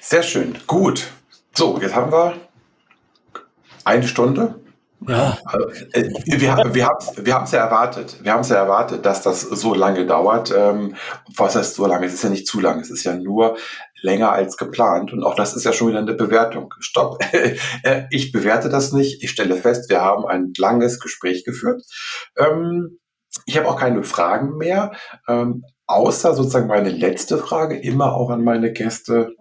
Sehr schön. Gut. So, jetzt haben wir eine Stunde. Ja. Äh, wir, wir, wir haben es ja erwartet. Wir haben es ja erwartet, dass das so lange dauert. Ähm, was heißt so lange? Es ist ja nicht zu lang. Es ist ja nur länger als geplant. Und auch das ist ja schon wieder eine Bewertung. Stopp. Äh, ich bewerte das nicht. Ich stelle fest, wir haben ein langes Gespräch geführt. Ähm, ich habe auch keine Fragen mehr, ähm, außer sozusagen meine letzte Frage immer auch an meine Gäste.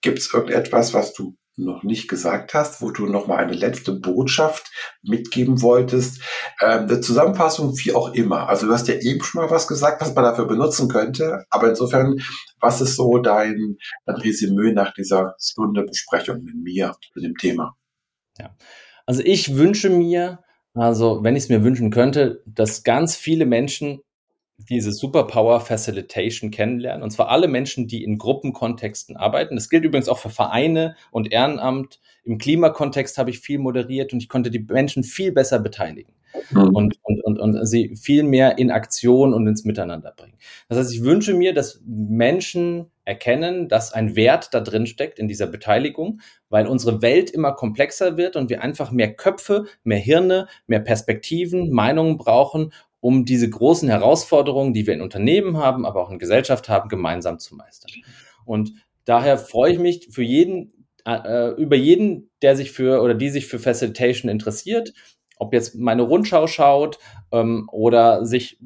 Gibt es irgendetwas, was du noch nicht gesagt hast, wo du noch mal eine letzte Botschaft mitgeben wolltest. Ähm, eine Zusammenfassung, wie auch immer. Also du hast ja eben schon mal was gesagt, was man dafür benutzen könnte. Aber insofern, was ist so dein, dein Resümee nach dieser Stunde Besprechung mit mir zu dem Thema? Ja, also ich wünsche mir, also wenn ich es mir wünschen könnte, dass ganz viele Menschen diese Superpower Facilitation kennenlernen. Und zwar alle Menschen, die in Gruppenkontexten arbeiten. Das gilt übrigens auch für Vereine und Ehrenamt. Im Klimakontext habe ich viel moderiert und ich konnte die Menschen viel besser beteiligen mhm. und, und, und, und sie viel mehr in Aktion und ins Miteinander bringen. Das heißt, ich wünsche mir, dass Menschen erkennen, dass ein Wert da drin steckt in dieser Beteiligung, weil unsere Welt immer komplexer wird und wir einfach mehr Köpfe, mehr Hirne, mehr Perspektiven, Meinungen brauchen, um diese großen Herausforderungen, die wir in Unternehmen haben, aber auch in Gesellschaft haben, gemeinsam zu meistern. Und daher freue ich mich für jeden, äh, über jeden, der sich für oder die sich für Facilitation interessiert, ob jetzt meine Rundschau schaut ähm, oder sich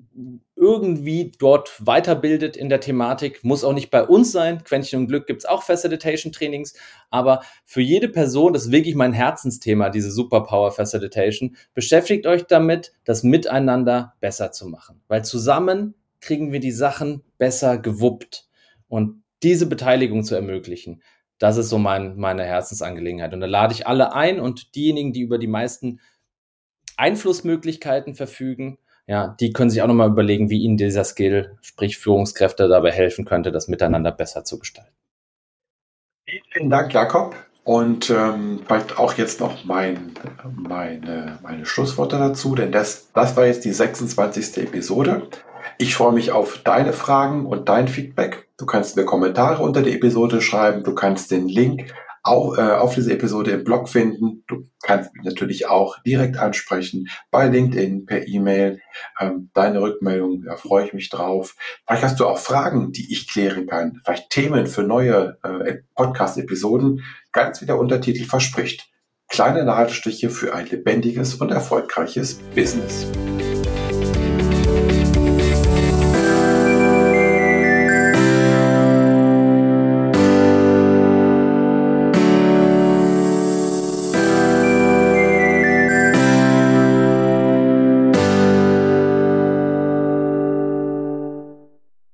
irgendwie dort weiterbildet in der Thematik, muss auch nicht bei uns sein. Quäntchen und Glück gibt es auch Facilitation-Trainings, aber für jede Person, das ist wirklich mein Herzensthema, diese Superpower Facilitation, beschäftigt euch damit, das Miteinander besser zu machen, weil zusammen kriegen wir die Sachen besser gewuppt und diese Beteiligung zu ermöglichen. Das ist so mein, meine Herzensangelegenheit. Und da lade ich alle ein und diejenigen, die über die meisten Einflussmöglichkeiten verfügen, ja, die können sich auch nochmal überlegen, wie ihnen dieser Skill, sprich Führungskräfte, dabei helfen könnte, das Miteinander besser zu gestalten. Vielen Dank, Jakob. Und ähm, vielleicht auch jetzt noch mein, meine, meine Schlussworte dazu, denn das, das war jetzt die 26. Episode. Ich freue mich auf deine Fragen und dein Feedback. Du kannst mir Kommentare unter die Episode schreiben. Du kannst den Link auf, äh, auf diese Episode im Blog finden. Du kannst mich natürlich auch direkt ansprechen bei LinkedIn, per E-Mail. Ähm, deine Rückmeldung, da freue ich mich drauf. Vielleicht hast du auch Fragen, die ich klären kann. Vielleicht Themen für neue äh, Podcast-Episoden. Ganz wie der Untertitel verspricht. Kleine Nadelstiche für ein lebendiges und erfolgreiches Business.